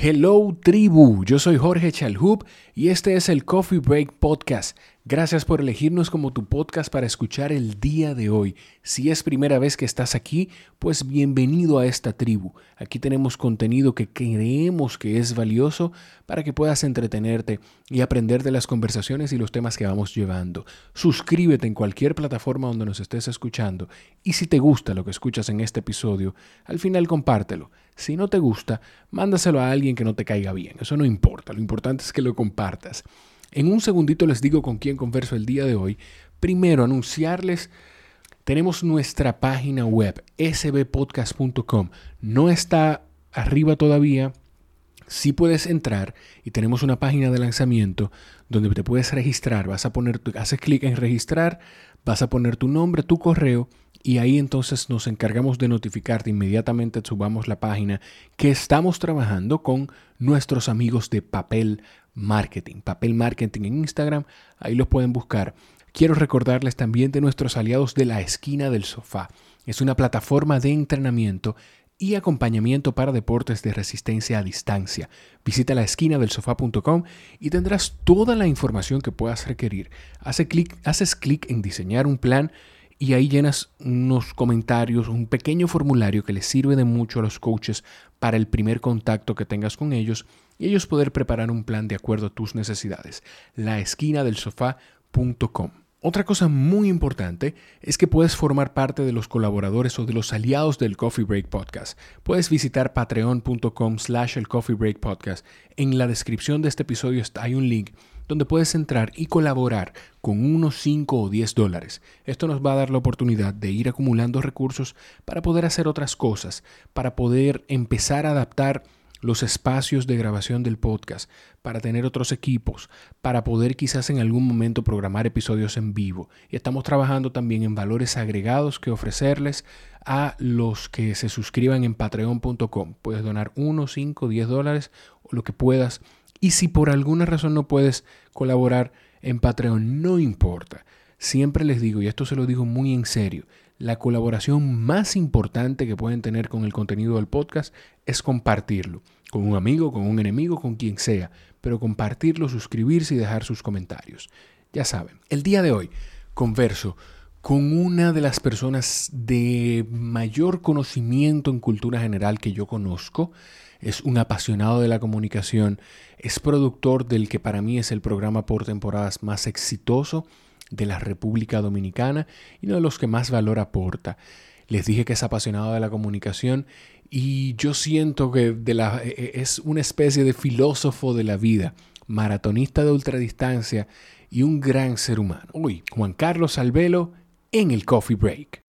Hello tribu, yo soy Jorge Chalhub y este es el Coffee Break Podcast. Gracias por elegirnos como tu podcast para escuchar el día de hoy. Si es primera vez que estás aquí, pues bienvenido a esta tribu. Aquí tenemos contenido que creemos que es valioso para que puedas entretenerte y aprender de las conversaciones y los temas que vamos llevando. Suscríbete en cualquier plataforma donde nos estés escuchando y si te gusta lo que escuchas en este episodio, al final compártelo. Si no te gusta, mándaselo a alguien que no te caiga bien. Eso no importa, lo importante es que lo compartas. En un segundito les digo con quién converso el día de hoy. Primero, anunciarles, tenemos nuestra página web, sbpodcast.com. No está arriba todavía. Sí puedes entrar y tenemos una página de lanzamiento donde te puedes registrar. Vas a poner, haces clic en registrar, vas a poner tu nombre, tu correo y ahí entonces nos encargamos de notificarte inmediatamente subamos la página que estamos trabajando con nuestros amigos de Papel Marketing. Papel Marketing en Instagram, ahí los pueden buscar. Quiero recordarles también de nuestros aliados de la esquina del sofá. Es una plataforma de entrenamiento y acompañamiento para deportes de resistencia a distancia. Visita la esquina del sofá.com y tendrás toda la información que puedas requerir. haces clic en diseñar un plan y ahí llenas unos comentarios, un pequeño formulario que les sirve de mucho a los coaches para el primer contacto que tengas con ellos y ellos poder preparar un plan de acuerdo a tus necesidades. La esquina del sofá.com. Otra cosa muy importante es que puedes formar parte de los colaboradores o de los aliados del Coffee Break Podcast. Puedes visitar patreon.com slash el Coffee Break Podcast. En la descripción de este episodio hay un link donde puedes entrar y colaborar con unos 5 o 10 dólares. Esto nos va a dar la oportunidad de ir acumulando recursos para poder hacer otras cosas, para poder empezar a adaptar los espacios de grabación del podcast, para tener otros equipos, para poder quizás en algún momento programar episodios en vivo. Y estamos trabajando también en valores agregados que ofrecerles a los que se suscriban en patreon.com. Puedes donar 1, 5, 10 dólares o lo que puedas. Y si por alguna razón no puedes colaborar en Patreon, no importa. Siempre les digo, y esto se lo digo muy en serio, la colaboración más importante que pueden tener con el contenido del podcast es compartirlo, con un amigo, con un enemigo, con quien sea, pero compartirlo, suscribirse y dejar sus comentarios. Ya saben, el día de hoy converso con una de las personas de mayor conocimiento en cultura general que yo conozco. Es un apasionado de la comunicación, es productor del que para mí es el programa por temporadas más exitoso de la República Dominicana y uno de los que más valor aporta. Les dije que es apasionado de la comunicación y yo siento que de la, e, e, es una especie de filósofo de la vida, maratonista de ultradistancia y un gran ser humano. Hoy, Juan Carlos Albelo en el Coffee Break.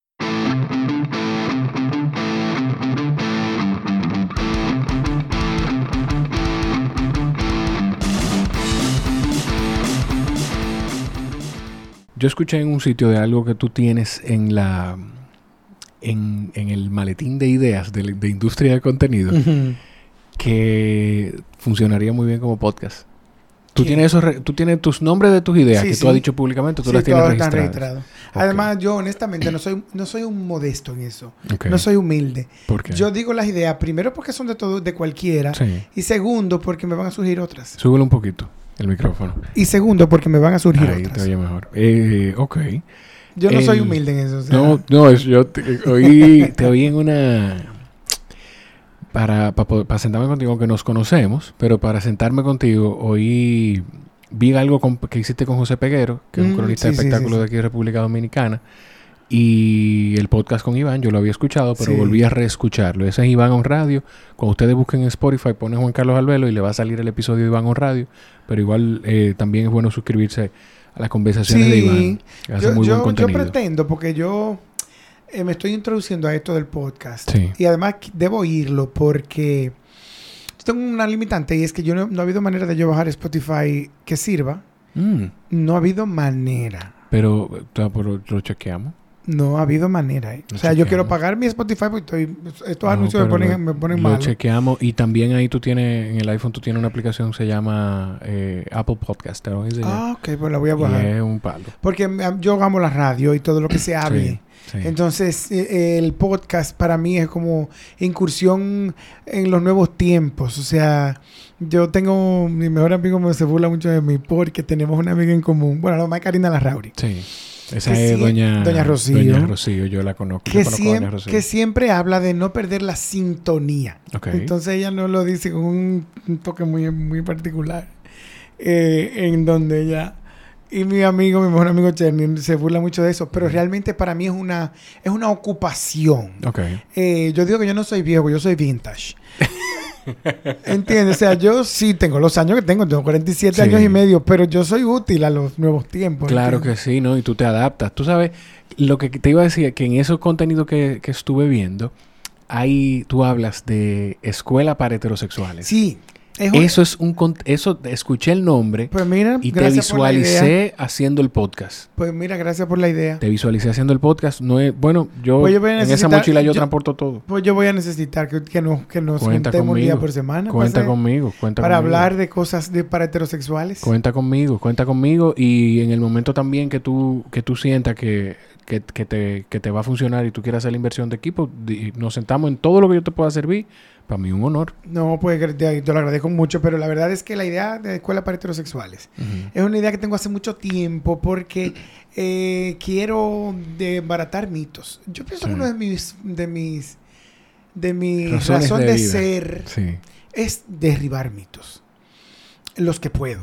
Yo escuché en un sitio de algo que tú tienes en la en, el maletín de ideas de, industria de contenido que funcionaría muy bien como podcast. Tú tienes, esos tú tienes tus nombres de tus ideas que tú has dicho públicamente, tú las tienes registradas. Además, yo honestamente no soy, no soy un modesto en eso. No soy humilde. ¿Por qué? Yo digo las ideas, primero porque son de todo, de cualquiera. Y segundo, porque me van a surgir otras. Súbelo un poquito el micrófono. Y segundo, porque me van a surgir Ahí te oye mejor. Eh, ok. Yo no soy humilde en eso. No, no, yo te, oí, te oí en una... Para, para, sentarme contigo, que nos conocemos, pero para sentarme contigo, oí... Vi algo que hiciste con José Peguero, que es un mm, cronista de espectáculos de aquí de República Dominicana. Y el podcast con Iván, yo lo había escuchado, pero volví a reescucharlo. Ese es Iván on Radio. Cuando ustedes busquen en Spotify, ponen Juan Carlos Albelo y le va a salir el episodio de Iván on Radio. Pero igual eh, también es bueno suscribirse a las conversaciones de Iván. Hace muy buen contenido. yo pretendo, porque yo eh, me estoy introduciendo a esto del podcast. Y además debo oírlo porque tengo una limitante y es que yo no, ha habido manera de yo bajar Spotify que sirva. Mm. No ha habido manera. Pero, ¿lo chequeamos? No ha habido manera. ¿eh? o sea, yo quiero pagar mi Spotify porque estos anuncios me ponen, me ponen mal. Lo chequeamos y también ahí tú tienes, en el iPhone tú tienes una aplicación que se llama eh, Apple Podcast. Ah, ok, pues la voy a bajar. es un palo. Porque yo amo la radio y todo lo que se hable. Entonces, el podcast para mí es como incursión en los nuevos tiempos. O sea, yo tengo, mi mejor amigo me se burla mucho de mí porque tenemos una amiga en común. Bueno, la más Karina Larrauri. Sí. Esa es doña, doña Rocío. Doña Rocío, yo la conozco. Que, siempre, que siempre habla de no perder la sintonía. Entonces ella no lo dice con un, toque muy, muy particular. Eh, en donde ella y mi amigo, mi mejor amigo Cherny, se burla mucho de eso, pero realmente para mí es una, es una ocupación. Okay. Eh, yo digo que yo no soy viejo, yo soy vintage. ¿Entiendes? O sea, yo sí tengo los años que tengo, tengo 47 años y medio, pero yo soy útil a los nuevos tiempos. Claro que sí, ¿no? Y tú te adaptas. Tú sabes, lo que te iba a decir, que en esos contenidos que, que estuve viendo, ahí tú hablas de escuela para heterosexuales. Sí eso es un eso escuché el nombre pues mira, y te visualicé haciendo el podcast. Pues mira, gracias por la idea. Te visualicé haciendo el podcast. No es, bueno, yo, pues en esa mochila yo, transporto todo. Pues yo voy a necesitar que, que nos, que nos juntemos un día por semana. Cuenta conmigo, cuenta Para hablar de cosas de, para heterosexuales. Cuenta conmigo, cuenta conmigo y en el momento también que tú que tú sientas que que, te, que te va a funcionar y tú quieras hacer la inversión de equipo, nos sentamos en todo lo que yo te pueda servir para mí un honor. No, pues te, lo agradezco mucho, pero la verdad es que la idea de escuela para heterosexuales es una idea que tengo hace mucho tiempo porque eh, quiero desbaratar mitos. Yo pienso que uno de mis, de mis, de mis razones de, ser es derribar mitos. Los que puedo.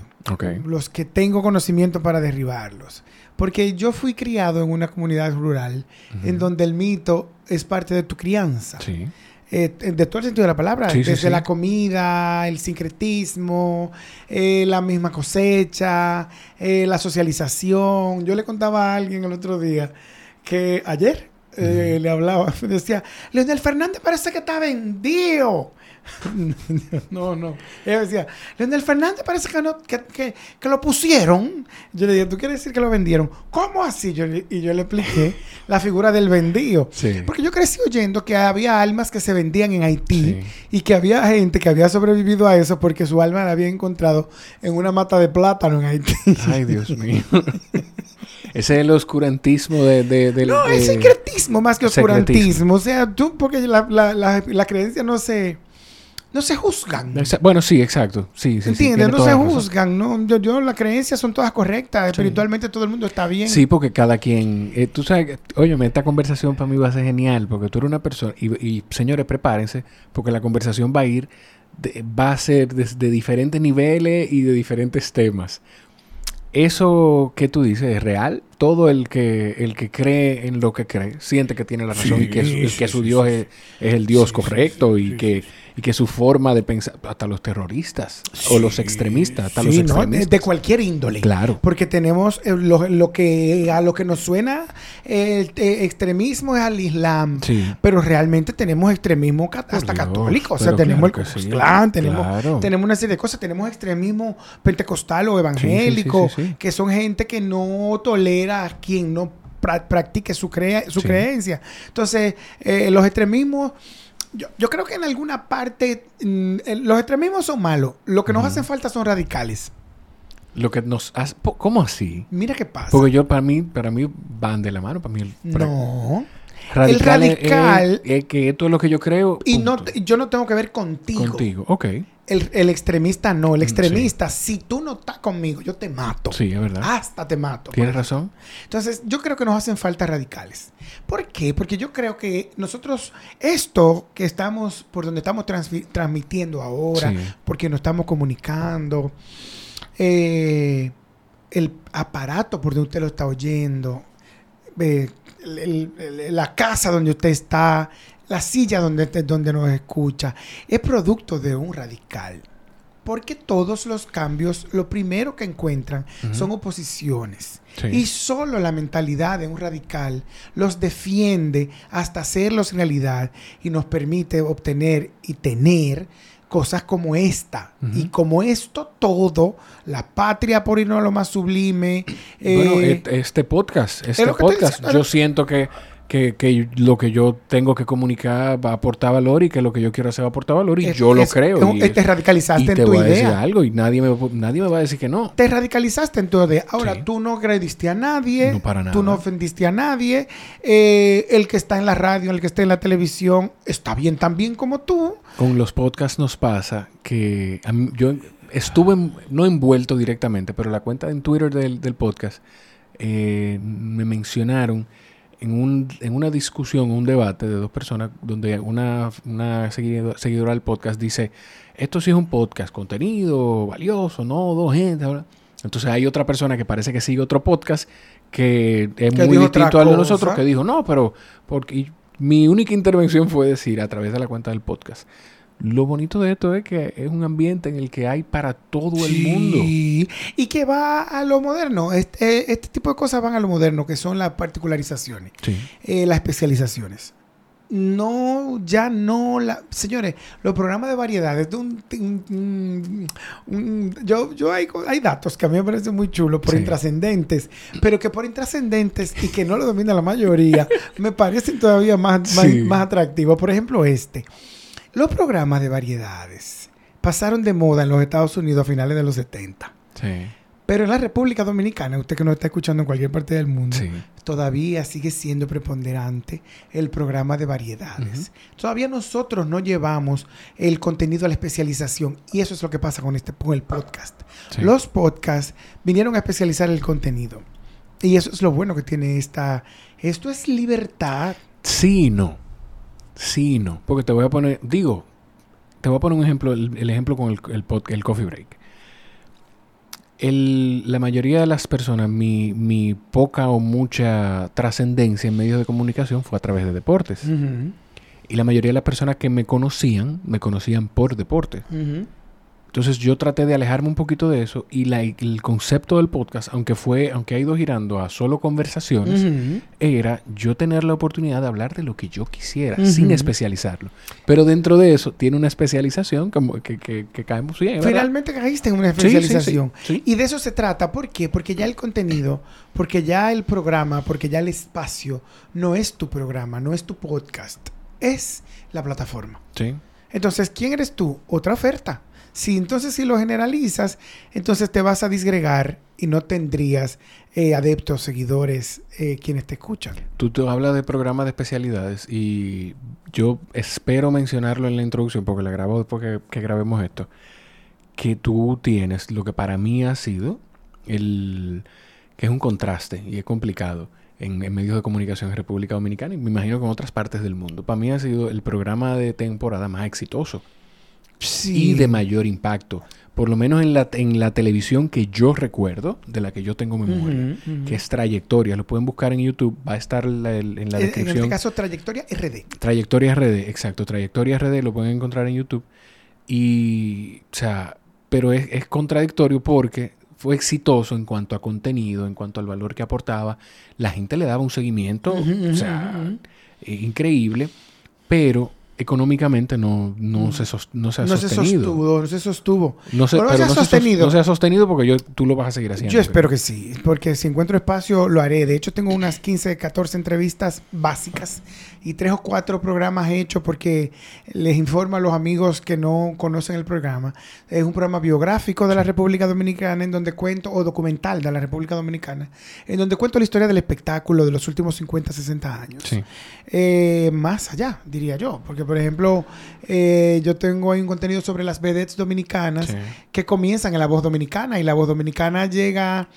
Los que tengo conocimiento para derribarlos. Porque yo fui criado en una comunidad rural en donde el mito es parte de tu crianza. Sí. Eh, de todo el sentido de la palabra, desde la comida, el sincretismo, eh, la misma cosecha, eh, la socialización. Yo le contaba a alguien el otro día que ayer le hablaba, decía, Leonel Fernández parece que está vendido. no, no. Ella decía, Leonel Fernández parece que, no, que, lo pusieron. Yo le dije, ¿tú quieres decir que lo vendieron? ¿Cómo así? Yo, y yo le expliqué la figura del vendido. Porque yo crecí oyendo que había almas que se vendían en Haití y que había gente que había sobrevivido a eso porque su alma la había encontrado en una mata de plátano en Haití. Ay, Dios mío. Ese es el oscurantismo de... de, no, es secretismo más que oscurantismo. O sea, tú, porque la, la, la creencia no se no se juzgan. bueno, sí, exacto. Sí, sí, ¿Entiendes? no se juzgan. ¿no? Yo, yo, las creencias son todas correctas. Espiritualmente todo el mundo está bien. Sí, porque cada quien... Eh, tú sabes, oye, esta conversación para mí va a ser genial porque tú eres una persona... Y, señores, prepárense porque la conversación va a ir... va a ser de, de diferentes niveles y de diferentes temas. Eso que tú dices es real. Todo el que, el que cree en lo que cree siente que tiene la razón y que, que su Dios es, el Dios correcto y que y que su forma de pensar, hasta los terroristas o los extremistas, hasta los extremistas. De cualquier índole. Claro. Porque tenemos eh, lo, que a lo que nos suena el eh, extremismo es al Islam, pero realmente tenemos extremismo hasta católico, o sea, tenemos el clan, tenemos, tenemos una serie de cosas, tenemos extremismo pentecostal o evangélico, que son gente que no tolera a quien no practique su, crea su creencia. Entonces, eh, los extremismos yo, creo que en alguna parte mm, los extremismos son malos. Lo que nos hace falta son radicales. Lo que nos hace, ¿Cómo así? Mira qué pasa. Porque yo, para mí, para mí van de la mano. Para mí el, no. Radical el radical. Es, que esto es lo que yo creo. Y no, yo no tengo que ver contigo. Contigo, ok. El, extremista no. El mm, extremista, si tú no estás conmigo, yo te mato. Sí, es verdad. Hasta te mato. Tienes razón. Entonces, yo creo que nos hacen falta radicales. ¿Por qué? Porque yo creo que nosotros, esto que estamos, por donde estamos transmitiendo ahora, porque nos estamos comunicando, eh, el aparato por donde usted lo está oyendo, eh, la casa donde usted está, la silla donde, donde nos escucha, es producto de un radical. Porque todos los cambios, lo primero que encuentran son oposiciones. Y solo la mentalidad de un radical los defiende hasta hacerlos realidad y nos permite obtener y tener cosas como esta. Y como esto todo, la patria por irnos a lo más sublime. bueno, eh, este podcast, este podcast, yo siento que que, que, lo que yo tengo que comunicar va a aportar valor y que lo que yo quiero hacer va a aportar valor y yo lo creo. y, te radicalizaste en tu voy idea. A decir algo y nadie me, nadie me va a decir que no. Te radicalizaste en tu idea. Ahora, tú no agrediste a nadie. No para nada. Tú no ofendiste a nadie. Eh, el que está en la radio, el que está en la televisión, está bien tan bien como tú. Con los podcasts nos pasa que yo estuve, no envuelto directamente, pero la cuenta en Twitter del, del podcast eh, me mencionaron en, un, en una discusión, un debate de dos personas, donde una, una seguidora, del podcast dice, esto sí es un podcast, contenido valioso, no, dos gente. Entonces hay otra persona que parece que sigue otro podcast que es muy distinto al de nosotros, que dijo, no, pero porque mi única intervención fue decir a través de la cuenta del podcast, lo bonito de esto es que es un ambiente en el que hay para todo el mundo. Y que va a lo moderno. Este, este, tipo de cosas van a lo moderno, que son las particularizaciones, eh, las especializaciones. No, ya no la. Señores, los programas de variedades. yo, yo hay, hay, datos que a mí me parecen muy chulos, por intrascendentes, pero que por intrascendentes y que no lo domina la mayoría, me parecen todavía más, más, más atractivos. Por ejemplo, este. Los programas de variedades pasaron de moda en los Estados Unidos a finales de los 70. Sí. Pero en la República Dominicana, usted que nos está escuchando en cualquier parte del mundo, todavía sigue siendo preponderante el programa de variedades. Todavía nosotros no llevamos el contenido a la especialización y eso es lo que pasa con este el podcast. Los podcasts vinieron a especializar el contenido. Y eso es lo bueno que tiene esta esto es libertad. Sí, no. Sí, no. Porque te voy a poner, digo, te voy a poner un ejemplo, el, ejemplo con el, el, el coffee break. El, la mayoría de las personas, mi, mi poca o mucha trascendencia en medios de comunicación fue a través de deportes. Y la mayoría de las personas que me conocían, me conocían por deporte. Entonces yo traté de alejarme un poquito de eso y el concepto del podcast, aunque fue, aunque ha ido girando a solo conversaciones, era yo tener la oportunidad de hablar de lo que yo quisiera, sin especializarlo. Pero dentro de eso tiene una especialización como que, que, que caemos bien. Finalmente caíste en una especialización. y de eso se trata. ¿Por qué? Porque ya el contenido, porque ya el programa, porque ya el espacio no es tu programa, no es tu podcast, es la plataforma. Sí. Entonces, ¿quién eres tú? Otra oferta. Si entonces si lo generalizas, entonces te vas a disgregar y no tendrías eh, adeptos, seguidores, eh, quienes te escuchan. Tú hablas de programas de especialidades y yo espero mencionarlo en la introducción porque la grabo después que, que grabemos esto, que tú tienes lo que para mí ha sido el que es un contraste y es complicado en, en, medios de comunicación en República Dominicana y me imagino que en otras partes del mundo. Para mí ha sido el programa de temporada más exitoso y de mayor impacto. Por lo menos en la, en la televisión que yo recuerdo, de la que yo tengo memoria, que es Trayectoria. Lo pueden buscar en YouTube, va a estar en la descripción. En este caso, Trayectoria RD. Trayectoria RD, exacto. Trayectoria RD lo pueden encontrar en YouTube. Y, o sea, pero es, es contradictorio porque fue exitoso en cuanto a contenido, en cuanto al valor que aportaba. La gente le daba un seguimiento, o sea, eh, increíble, pero económicamente no, no, se, no se ha no sostenido. Se sostuvo, no se sostuvo. No se, ha sostenido. no se ha sostenido porque yo, tú lo vas a seguir haciendo. Yo espero que sí, porque si encuentro espacio lo haré. De hecho, tengo unas 15, 14 entrevistas básicas y tres o cuatro programas hechos porque les informo a los amigos que no conocen el programa. Es un programa biográfico de la República Dominicana en donde cuento, o documental de la República Dominicana, en donde cuento la historia del espectáculo de los últimos 50, 60 años. Eh, más allá, diría yo, porque por ejemplo, eh, yo tengo ahí un contenido sobre las vedettes dominicanas que comienzan en la voz dominicana y la voz dominicana llega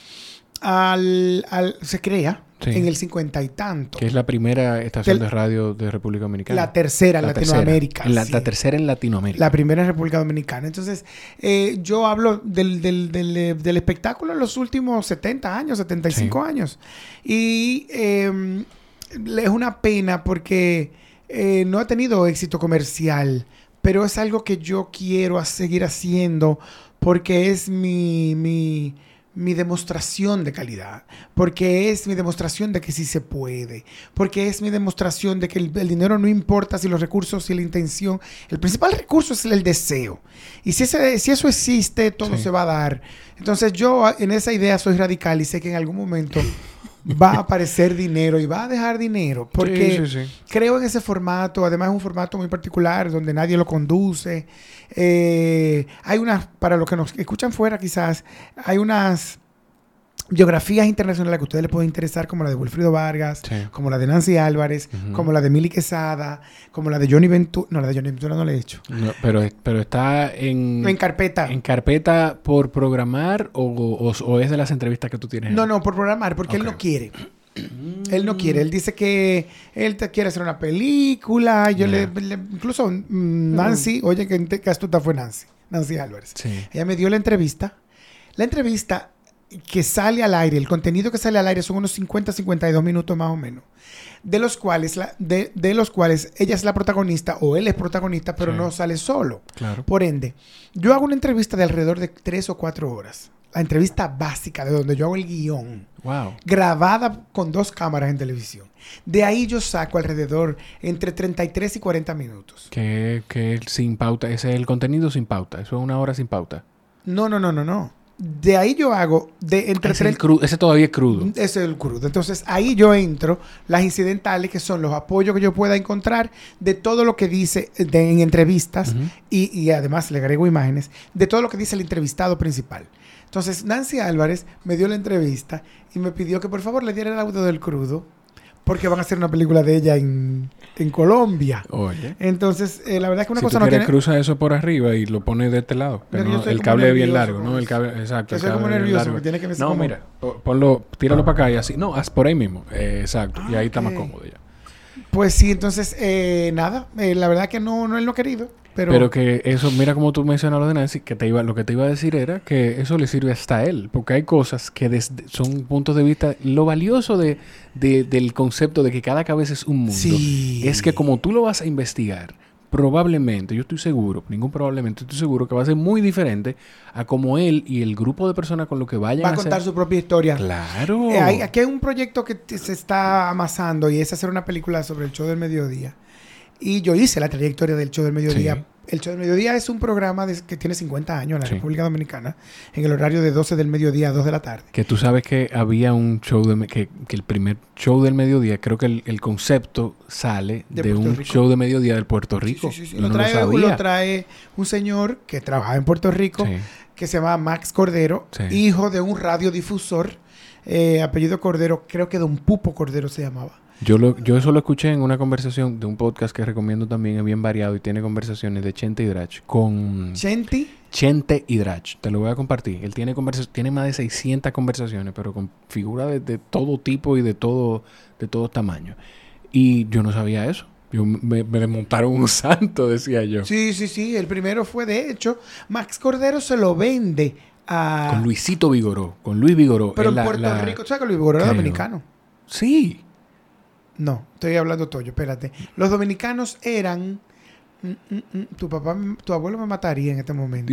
al, al se crea en el cincuenta y tanto. Que es la primera estación de radio de República Dominicana. La tercera en Latinoamérica. La, tercera en Latinoamérica. La primera en República Dominicana. Entonces, eh, yo hablo del, del, del, espectáculo en los últimos 70 años, 75 años. Y eh, es una pena porque eh, no ha tenido éxito comercial, pero es algo que yo quiero seguir haciendo porque es mi, mi, mi demostración de calidad, porque es mi demostración de que sí se puede, porque es mi demostración de que el, dinero no importa si los recursos y la intención, el principal recurso es el deseo. Y si, ese, si eso existe, todo se va a dar. Entonces yo en esa idea soy radical y sé que en algún momento va a aparecer dinero y va a dejar dinero. Porque creo en ese formato. Además, es un formato muy particular donde nadie lo conduce. Eh, hay unas, para los que nos escuchan fuera, quizás, hay unas biografías internacionales que a ustedes les pueden interesar, como la de Wilfrido Vargas, como la de Nancy Álvarez, como la de Mili Quesada, como la de Johnny Ventura. No, la de Johnny Ventura no la he hecho. pero, pero está en... En carpeta. ¿En carpeta por programar o, es de las entrevistas que tú tienes? No, no, por programar, porque él no quiere. Él no quiere, él dice que él te quiere hacer una película. Yo le, incluso mm, Nancy, oye, que, que astuta fue Nancy, Nancy Álvarez. Ella me dio la entrevista. La entrevista que sale al aire, el contenido que sale al aire son unos 50, 52 minutos más o menos, de los cuales, la, de, los cuales ella es la protagonista o él es protagonista, pero no sale solo. Claro. Por ende, yo hago una entrevista de alrededor de 3 o 4 horas. La entrevista básica, de donde yo hago el guion. Wow. Grabada con dos cámaras en televisión. De ahí yo saco alrededor entre 33 y 40 minutos. Que, que sin pauta, ese es el contenido sin pauta. Eso es una hora sin pauta. No, no, no, no, no de ahí yo hago de entre ese, ese todavía es crudo. Ese es el crudo. Entonces ahí yo entro las incidentales que son los apoyos que yo pueda encontrar de todo lo que dice en entrevistas y, y, además le agrego imágenes de todo lo que dice el entrevistado principal. Entonces Nancy Álvarez me dio la entrevista y me pidió que por favor le diera el audio del crudo porque van a hacer una película de ella en, Colombia. Oye. Entonces, eh, la verdad es que una cosa no tiene... cruza eso por arriba y lo pone de este lado. el cable es bien largo, ¿no? El cable, exacto. Yo soy como nervioso, que tiene que No, mira, ponlo, tíralo para acá y así. No, haz por ahí mismo. Eh, exacto. y ahí está más cómodo ya. Pues sí, entonces, eh, nada. la verdad que no, no él no querido. Pero, que eso, mira como tú mencionas lo de Nancy, que te iba, lo que te iba a decir era que eso le sirve hasta a él, porque hay cosas que son puntos de vista, lo valioso de, del concepto de que cada cabeza es un mundo, es que como tú lo vas a investigar, probablemente, yo estoy seguro, ningún probablemente, estoy seguro que va a ser muy diferente a como él y el grupo de personas con lo que vayan va a, contar su propia historia. Claro. Eh, aquí hay un proyecto que se está amasando y es hacer una película sobre el show del mediodía. Y yo hice la trayectoria del show del mediodía. El show del mediodía es un programa que tiene 50 años en la República Dominicana, en el horario de 12 del mediodía a 2 de la tarde. Que tú sabes que había un show de que, que el primer show del mediodía, creo que el, concepto sale de, un show de mediodía del Puerto Rico. Sí, sí, lo, trae, lo, trae, un señor que trabajaba en Puerto Rico, que se llama Max Cordero, hijo de un radiodifusor, eh, apellido Cordero, creo que Don Pupo Cordero se llamaba. Yo, lo, yo eso lo escuché en una conversación de un podcast que recomiendo también, es bien variado y tiene conversaciones de Chente y Drach con... ¿Chente? Chente y Drach, te lo voy a compartir. Él tiene tiene más de 600 conversaciones, pero con figuras de, todo tipo y de todo, de todo tamaño. Y yo no sabía eso. Yo, me, me desmontaron un santo, decía yo. Sí, sí, sí. El primero fue, de hecho, Max Cordero se lo vende a... Con Luisito Vigoró, con Luis Vigoró. Pero en Puerto Rico, ¿sabes que Luis Vigoró era dominicano? Sí. No, estoy hablando tuyo, espérate. Los dominicanos eran. Mm, mm, mm, tu papá, tu abuelo me mataría en este momento.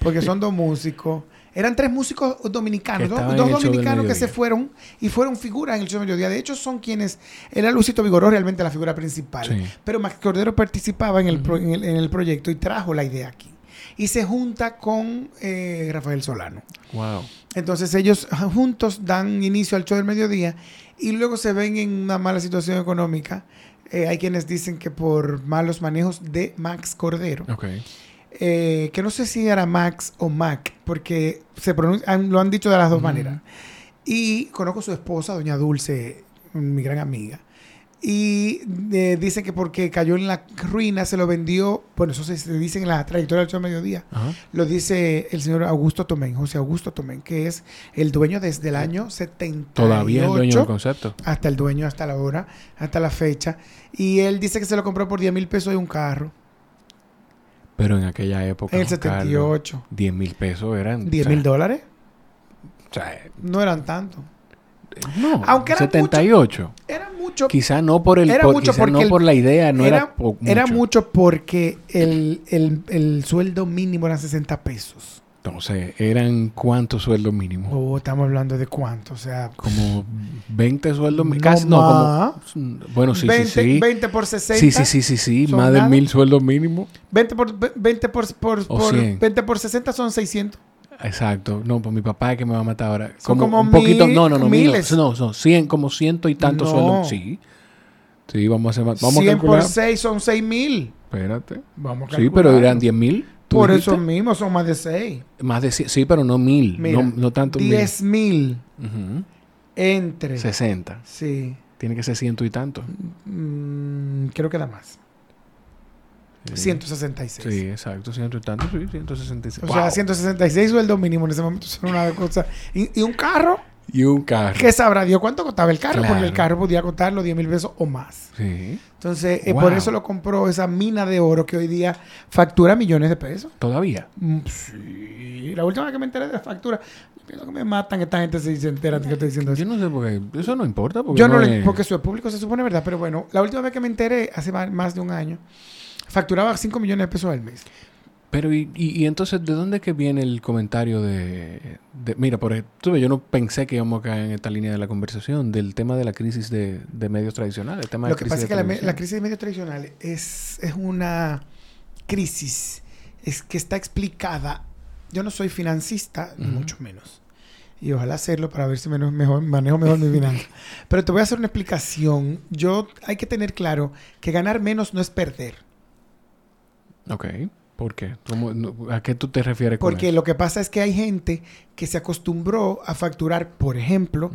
Porque son dos músicos. Eran tres músicos dominicanos, dos, dominicanos que se fueron y fueron figuras en el show de mediodía. De hecho, son quienes. Era Lucito Vigoró realmente la figura principal. Pero Max Cordero participaba en el, en, el, proyecto y trajo la idea aquí. Y se junta con eh, Rafael Solano. Wow. Entonces ellos juntos dan inicio al show del mediodía y luego se ven en una mala situación económica. Eh, hay quienes dicen que por malos manejos de Max Cordero. Eh, que no sé si era Max o Mac, porque se lo han dicho de las dos maneras. Y conozco a su esposa, doña Dulce, mi gran amiga. Y eh, dicen que porque cayó en la ruina se lo vendió, bueno, eso se, dice en la trayectoria del mediodía, lo dice el señor Augusto Tomén, José Augusto Tomén, que es el dueño desde el año 78. Todavía el dueño del concepto. Hasta el dueño, hasta la hora, hasta la fecha. Y él dice que se lo compró por 10 mil pesos de un carro. Pero en aquella época. En el 78. 10 mil pesos eran. 10 mil dólares. O sea, no eran tanto. No, aunque era 78. Mucho, era mucho. Quizá no por el por, mucho no por la idea, no era, mucho. Era mucho porque el, el, el, sueldo mínimo era 60 pesos. Entonces, ¿eran cuántos sueldos mínimos? Oh, estamos hablando de cuánto, o sea... Como 20 sueldos mínimos. No, no, como... Bueno, sí, sí, sí. 20 por 60. Sí, sí, sí, sí, sí. Más de mil sueldos mínimos. 20 por, 20 por, por, por 20 por 60 son 600. Exacto. No, pues mi papá es que me va a matar ahora. Como, como un poquito... No, no, no. Miles. No, no, 100, como ciento y tantos sueldos. Sí. Sí, vamos a hacer más. Vamos 100 por 6 son 6 mil. Espérate. Vamos a calcular. Sí, pero eran 10 mil. Por eso mismo son más de 6. Más de sí, pero no mil. no, no tanto 10 mil. Entre. 60. Sí. Tiene que ser ciento y tanto. Mm, creo que da más. 166. Sí, exacto, ciento y tanto, sí, 166. O sea, 166 sueldo mínimo en ese momento son una cosa. ¿Y, un carro? Y un carro. ¿Qué sabrá Dios cuánto costaba el carro? Porque el carro podía costar los 10 mil pesos o más. Sí. Entonces, eh, por eso lo compró esa mina de oro que hoy día factura millones de pesos. ¿Todavía? Mm, sí. La última vez que me enteré de la factura, pienso que me matan esta gente si se entera de que estoy diciendo eso. Yo no sé por qué. Eso no importa. Porque yo no, Porque su público se supone verdad. Pero bueno, la última vez que me enteré, hace más de un año, facturaba 5 millones de pesos al mes. Pero, y, y, entonces, ¿de dónde que viene el comentario de, mira, por ejemplo, yo no pensé que íbamos a caer en esta línea de la conversación, del tema de la crisis de, medios tradicionales. El tema Lo que pasa es que la, crisis de medios tradicionales es, es una crisis es que está explicada. Yo no soy financista, ni mucho menos. Y ojalá hacerlo para ver si menos, mejor, manejo mejor mi finanza. Pero te voy a hacer una explicación. Yo hay que tener claro que ganar menos no es perder. Ok. ¿Por qué? ¿A qué tú te refieres con Porque lo que pasa es que hay gente que se acostumbró a facturar, por ejemplo,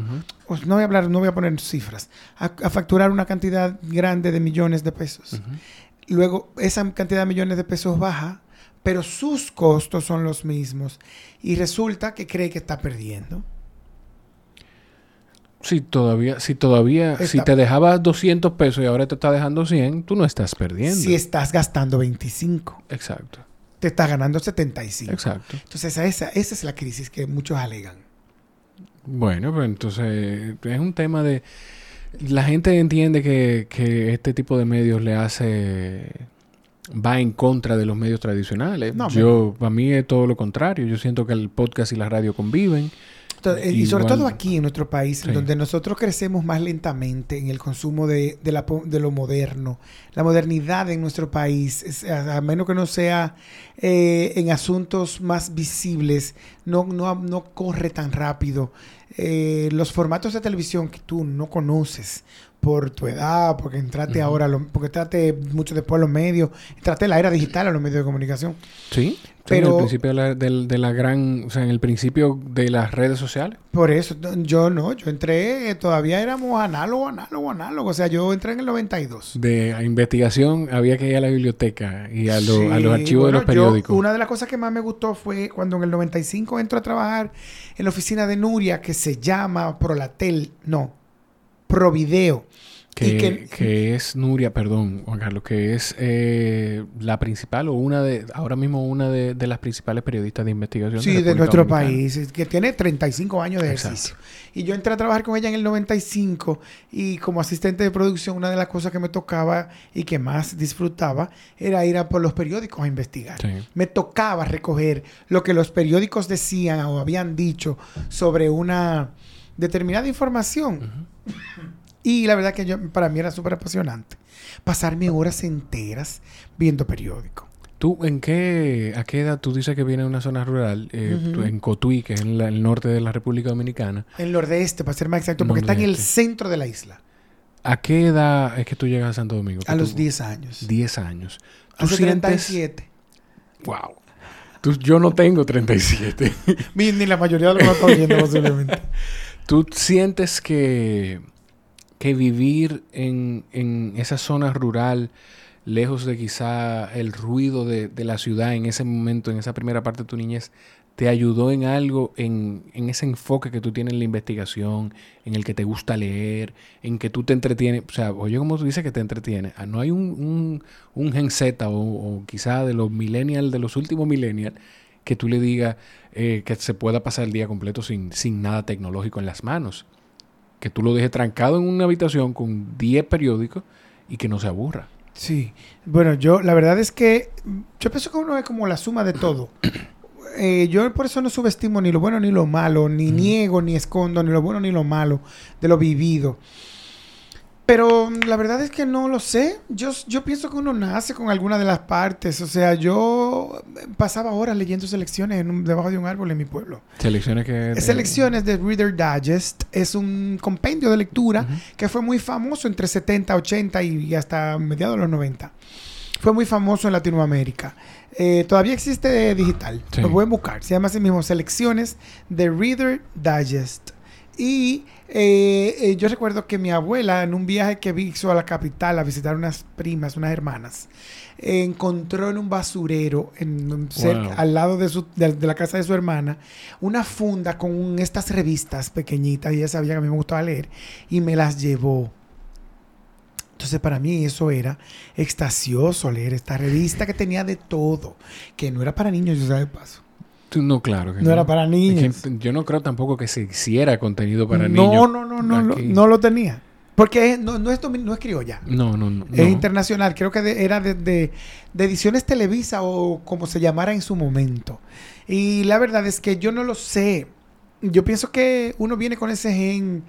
no voy a hablar, no voy a poner cifras, a, facturar una cantidad grande de millones de pesos. Luego esa cantidad de millones de pesos baja, pero sus costos son los mismos y resulta que cree que está perdiendo. Si todavía, si todavía, si te dejabas 200 pesos y ahora te está dejando 100, tú no estás perdiendo. Si estás gastando 25. Exacto. Te estás ganando 75. Exacto. Entonces esa, esa es la crisis que muchos alegan. Bueno, pues entonces es un tema de... La gente entiende que, que este tipo de medios le hace va en contra de los medios tradicionales. yo, para mí es todo lo contrario. Yo siento que el podcast y la radio conviven. Eh, y, sobre todo aquí en nuestro país, donde nosotros crecemos más lentamente en el consumo de, lo moderno. La modernidad en nuestro país, a, menos que no sea eh, en asuntos más visibles, no, no, corre tan rápido. Eh, los formatos de televisión que tú no conoces por tu edad, porque entraste ahora, porque entraste mucho después a los medios, entraste en la era digital a los medios de comunicación. Sí, pero en el principio de la, gran, o sea, en el principio de las redes sociales. Por eso, yo no, yo entré, todavía éramos análogo, análogo, análogo, o sea, yo entré en el 92. De investigación había que ir a la biblioteca y a, los archivos de los periódicos. una de las cosas que más me gustó fue cuando en el 95 entro a trabajar en la oficina de Nuria, que se llama Prolatel, no, Provideo. Que, que, es Nuria, perdón, Juan Carlos, que es eh, la principal o una de, ahora mismo una de, las principales periodistas de investigación. Sí, de, nuestro país, que tiene 35 años de ejercicio. Y yo entré a trabajar con ella en el 95 y como asistente de producción, una de las cosas que me tocaba y que más disfrutaba era ir a por los periódicos a investigar. Me tocaba recoger lo que los periódicos decían o habían dicho sobre una determinada información. Y la verdad que yo, para mí era súper apasionante. Pasarme horas enteras viendo periódicos. ¿Tú en qué, a qué edad tú dices que viene de una zona rural, eh, en Cotuí, que es en el norte de la República Dominicana? En el nordeste, para ser más exacto, porque está en el centro de la isla. ¿A qué edad es que tú llegas a Santo Domingo? A los 10 años. 10 años. ¿Tú Hace 37. Wow. yo no tengo 37. Ni la mayoría de los que están viendo posiblemente. ¿Tú sientes que que vivir en, en esa zona rural, lejos de quizá el ruido de, la ciudad en ese momento, en esa primera parte de tu niñez, te ayudó en algo, en, ese enfoque que tú tienes en la investigación, en el que te gusta leer, en que tú te entretienes, o sea, oye, como tú dices que te entretienes, ah, no hay un, un, gen Z o, quizá de los millennials, de los últimos millennials, que tú le digas eh, que se pueda pasar el día completo sin, sin nada tecnológico en las manos que tú lo dejes trancado en una habitación con 10 periódicos y que no se aburra. Sí, bueno, yo la verdad es que yo pienso que uno es como la suma de todo. eh, yo por eso no subestimo ni lo bueno ni lo malo, ni niego ni escondo ni lo bueno ni lo malo de lo vivido. Pero la verdad es que no lo sé. Yo, yo pienso que uno nace con alguna de las partes. O sea, yo pasaba horas leyendo selecciones debajo de un árbol en mi pueblo. ¿Selecciones que...? Selecciones de Reader Digest. Es un compendio de lectura que fue muy famoso entre 70, 80 y, hasta mediados de los 90. Fue muy famoso en Latinoamérica. Eh, todavía existe digital. Lo pueden buscar. Se llama así mismo Selecciones de Reader Digest. Y eh, eh, yo recuerdo que mi abuela, en un viaje que hizo a la capital a visitar unas primas, unas hermanas, encontró en un basurero, en, al lado de, su, de, la casa de su hermana, una funda con estas revistas pequeñitas, y ella sabía que a mí me gustaba leer, y me las llevó. Entonces para mí eso era extasioso leer esta revista que tenía de todo, que no era para niños, yo de paso. No, claro. Que no, era para niños. yo no creo tampoco que se hiciera contenido para niños. No, no, no, no, no lo tenía. Porque no, no, es, no es criolla. No, no, no. Es internacional. Creo que era de, de, ediciones Televisa o como se llamara en su momento. Y la verdad es que yo no lo sé. Yo pienso que uno viene con ese gen.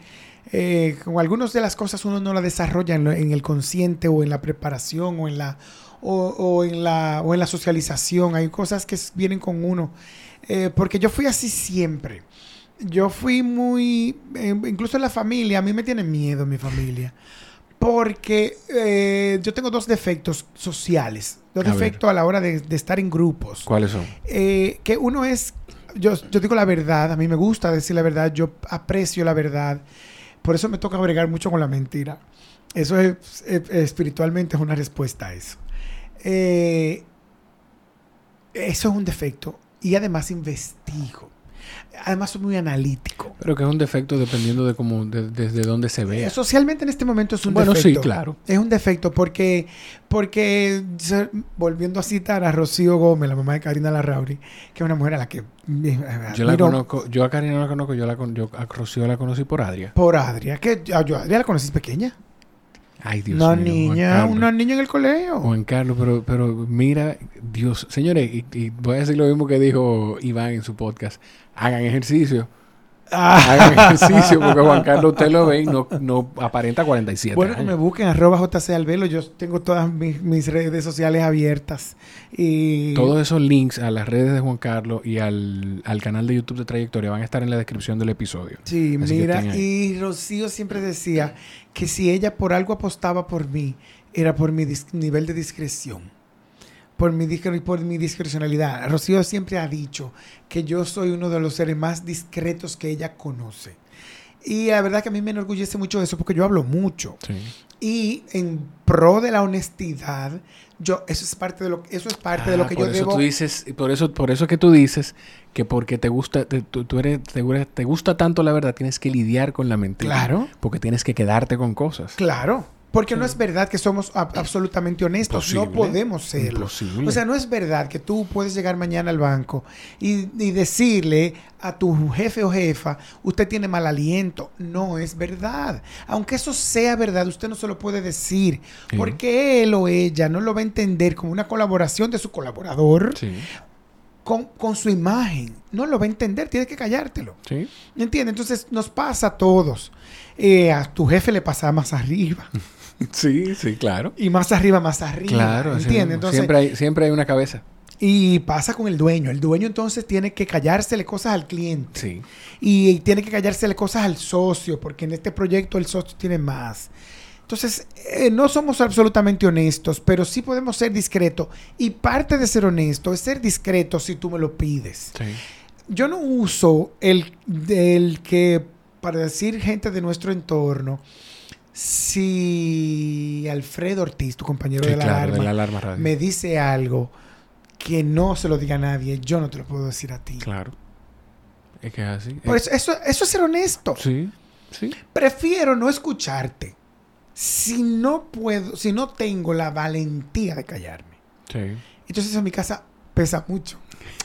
Eh, con algunas de las cosas uno no la desarrolla en, en, el consciente o en la preparación o en la, o, o, en la, o en la socialización. Hay cosas que vienen con uno. Eh, porque yo fui así siempre. Yo fui muy, eh, incluso en la familia, a mí me tiene miedo mi familia. Porque eh, yo tengo dos defectos sociales, dos defectos a la hora de, estar en grupos. ¿Cuáles son? que uno es, yo, yo digo la verdad, a mí me gusta decir la verdad, yo aprecio la verdad, por eso me toca bregar mucho con la mentira. Eso es, espiritualmente es una respuesta a eso. eso es un defecto y además investigo. Además soy muy analítico. Pero que es un defecto dependiendo de cómo, desde dónde se vea. Socialmente en este momento es un defecto. Bueno, sí, claro. Es un defecto porque, porque volviendo a citar a Rocío Gómez, la mamá de Karina Larrauri, que es una mujer a la que... Eh, yo la conozco, yo a Karina no la conozco, yo, la, yo a Rocío la conocí por Adria. Por Adria, que yo a Adria la conocí pequeña. Ay, Dios una niña, una niña en el colegio. Juan Carlos, pero, pero mira, Dios, señores, y, voy a decir lo mismo que dijo Iván en su podcast, hagan ejercicio. Ah. Hagan ejercicio porque Juan Carlos usted lo ve y no, no aparenta 47 Bueno, que me busquen arroba JC Albelo. Yo tengo todas mis, redes sociales abiertas. Y... Todos esos links a las redes de Juan Carlos y al, canal de YouTube de Trayectoria van a estar en la descripción del episodio. Sí, mira, y Rocío siempre decía que si ella por algo apostaba por mí, era por mi nivel de discreción por mi, por mi discrecionalidad. Rocío siempre ha dicho que yo soy uno de los seres más discretos que ella conoce. Y la verdad que a mí me enorgullece mucho eso porque yo hablo mucho. Y en pro de la honestidad, yo eso es parte de lo eso es parte de lo ah, que yo eso debo. Tú dices, por eso por eso que tú dices que porque te gusta tú, eres te, te, gusta tanto la verdad, tienes que lidiar con la mentira. Claro. Porque tienes que quedarte con cosas. Claro. Porque no es verdad que somos absolutamente honestos. No podemos serlo. O sea, no es verdad que tú puedes llegar mañana al banco y, decirle a tu jefe o jefa, usted tiene mal aliento. No es verdad. Aunque eso sea verdad, usted no se lo puede decir. Porque él o ella no lo va a entender como una colaboración de su colaborador. Con, su imagen. No lo va a entender, tiene que callártelo. Sí. ¿Entiendes? Entonces nos pasa a todos. Eh, a tu jefe le pasa más arriba. Sí, sí, claro. Y más arriba, más arriba. Claro, ¿entiendes? Entonces, siempre, hay, siempre hay una cabeza. Y pasa con el dueño. El dueño entonces tiene que callársele cosas al cliente. Sí. Y tiene que callársele cosas al socio, porque en este proyecto el socio tiene más. Entonces, eh, no somos absolutamente honestos, pero sí podemos ser discretos. Y parte de ser honesto es ser discreto si tú me lo pides. Sí. Yo no uso el, el que, para decir gente de nuestro entorno, si Alfredo Ortiz, tu compañero de, la alarma, me dice algo que no se lo diga a nadie, yo no te lo puedo decir a ti. Claro. Es que es así. Pues eso, eso es ser honesto. Sí, sí. Prefiero no escucharte si no puedo, si no tengo la valentía de callarme. Sí. Entonces en mi casa pesa mucho.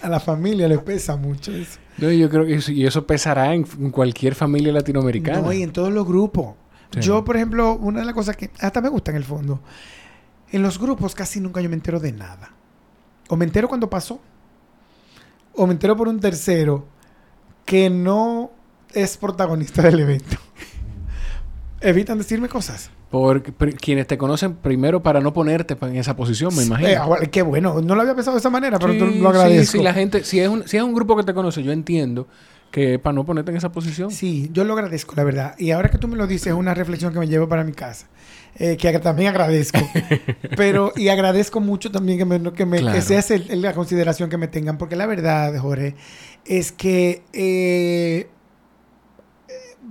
A la familia le pesa mucho eso. No, yo creo que eso, y eso pesará en cualquier familia latinoamericana. No, y en todos los grupos. Yo, por ejemplo, una de las cosas que hasta me gusta en el fondo, en los grupos casi nunca yo me entero de nada. O me entero cuando pasó, o me entero por un tercero que no es protagonista del evento, evitan decirme cosas. Por quienes te conocen primero para no ponerte en esa posición, me imagino. Eh, qué bueno, no lo había pensado de esa manera, pero lo agradezco. Sí, sí, la gente, si es, un, si es un grupo que te conoce, yo entiendo que para no ponerte en esa posición. Sí, yo lo agradezco, la verdad. Y ahora que tú me lo dices, es una reflexión que me llevo para mi casa. Eh, que también agradezco. Pero, y agradezco mucho también que, me, que, me, sea la consideración que me tengan, porque la verdad, Jorge, es que eh,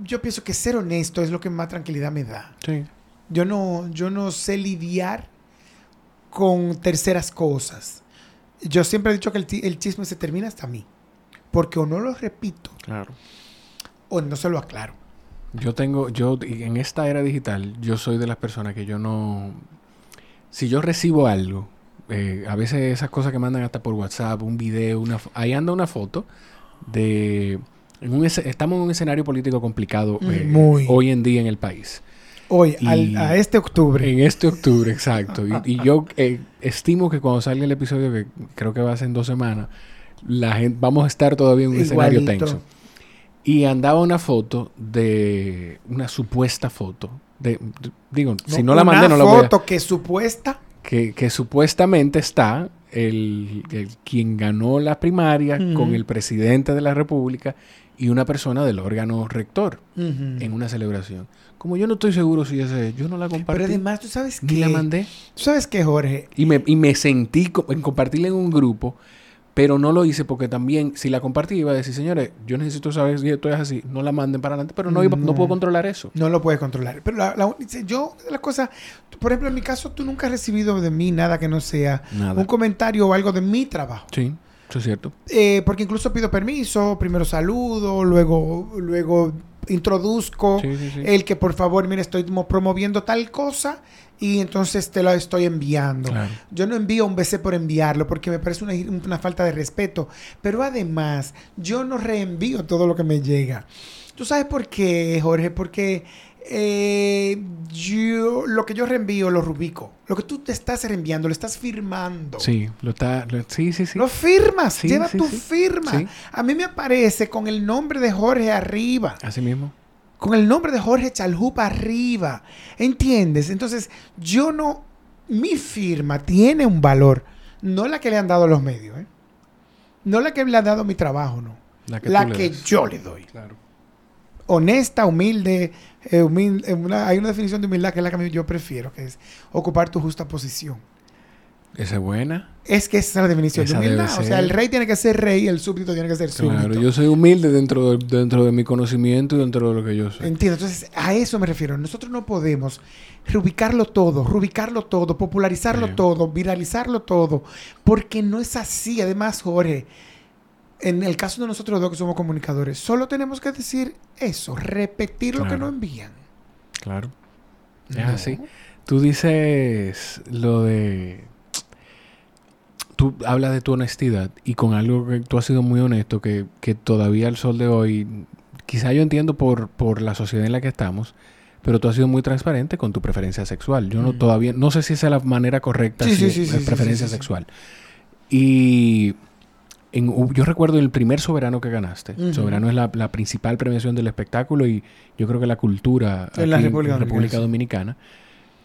yo pienso que ser honesto es lo que más tranquilidad me da. Sí. Yo no, yo no sé lidiar con terceras cosas. Yo siempre he dicho que el, chisme se termina hasta mí. Porque o no lo repito. Claro. O no se lo aclaro. Yo tengo, yo en esta era digital, yo soy de las personas que yo no. Si yo recibo algo, eh, a veces esas cosas que mandan hasta por WhatsApp, un video, una, ahí anda una foto de. En un, estamos en un escenario político complicado eh, hoy en día en el país. Hoy, a este octubre. En este octubre, exacto. y, yo eh, estimo que cuando salga el episodio, que creo que va a ser en dos semanas, la gente, vamos a estar todavía en un escenario tenso. Y andaba una foto de una supuesta foto. De, digo, si no la mandé, no la voy a... foto que supuesta. Que, que supuestamente está el, quien ganó la primaria con el presidente de la República y una persona del órgano rector en una celebración. Como yo no estoy seguro si ese, yo no la compartí. Pero además, tú sabes que. Ni la mandé. ¿Tú sabes qué, Jorge? Y me, y me sentí en compartirla en un grupo, pero no lo hice porque también, si la compartí, iba a decir, señores, yo necesito saber si esto es así. No la manden para adelante, pero no, no. puedo controlar eso. No lo puedes controlar. Pero la, la, yo, la cosa, por ejemplo, en mi caso, tú nunca has recibido de mí nada que no sea un comentario o algo de mi trabajo. Sí. Eso es cierto. Eh, porque incluso pido permiso, primero saludo, luego, luego introduzco el que por favor, mire, estoy promoviendo tal cosa y entonces te lo estoy enviando. Yo no envío un BC por enviarlo porque me parece una, una, falta de respeto, pero además yo no reenvío todo lo que me llega. ¿Tú sabes por qué, Jorge? Porque eh, yo, lo que yo reenvío lo rubico. Lo que tú te estás reenviando, lo estás firmando. Sí, lo está. sí, sí, sí. Lo firmas, lleva tu firma. A mí me aparece con el nombre de Jorge arriba. Así mismo. Con el nombre de Jorge Chalhupa arriba. ¿Entiendes? Entonces, yo no. Mi firma tiene un valor. No la que le han dado los medios, ¿eh? No la que le han dado mi trabajo, no. La que, yo le doy. Claro. Honesta, humilde, eh, hay una definición de humildad que es la que yo prefiero, que es ocupar tu justa posición. ¿Esa es buena? Es que esa es la definición de humildad. O sea, el rey tiene que ser rey y el súbdito tiene que ser súbdito. Claro, yo soy humilde dentro de, dentro de mi conocimiento y dentro de lo que yo soy. Entiendo. Entonces, a eso me refiero. Nosotros no podemos rubicarlo todo, rubicarlo todo, popularizarlo todo, viralizarlo todo, porque no es así. Además, Jorge, en el caso de nosotros dos que somos comunicadores, solo tenemos que decir eso, repetir lo que nos envían. Claro. Es así. Tú dices lo de... Tú hablas de tu honestidad y con algo que tú has sido muy honesto, que, que todavía al sol de hoy, quizá yo entiendo por, por la sociedad en la que estamos, pero tú has sido muy transparente con tu preferencia sexual. Yo no mm. todavía, no sé si esa es la manera correcta de preferencia sexual. Y yo recuerdo el primer soberano que ganaste. Soberano es la, principal premiación del espectáculo y yo creo que la cultura en la República, Dominicana.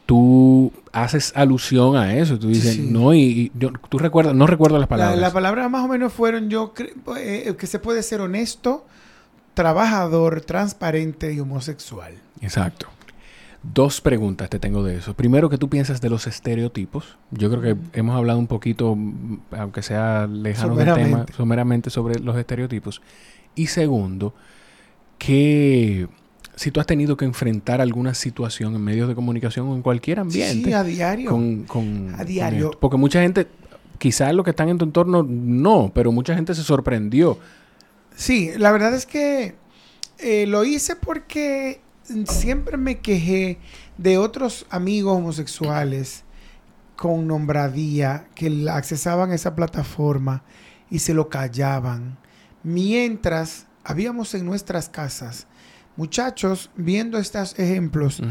Tú haces alusión a eso. Tú dices, no, y, yo, tú recuerdas, no recuerdo las palabras. las palabras más o menos fueron yo eh, que se puede ser honesto, trabajador, transparente y homosexual. Exacto. Dos preguntas te tengo de eso. Primero, ¿qué tú piensas de los estereotipos? Yo creo que hemos hablado un poquito, aunque sea lejano del tema, someramente sobre los estereotipos. Y segundo, que si tú has tenido que enfrentar alguna situación en medios de comunicación o en cualquier ambiente. Sí, a diario. Con, a diario. Porque mucha gente, quizás los que están en tu entorno no, pero mucha gente se sorprendió. Sí, la verdad es que eh, lo hice porque siempre me quejé de otros amigos homosexuales con nombradía que accesaban esa plataforma y se lo callaban. Mientras habíamos en nuestras casas muchachos viendo estos ejemplos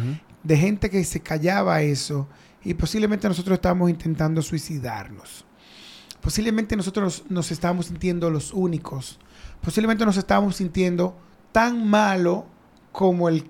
de gente que se callaba eso y posiblemente nosotros estábamos intentando suicidarnos. posiblemente nosotros nos estábamos sintiendo los únicos. Posiblemente nos estábamos sintiendo tan malo como el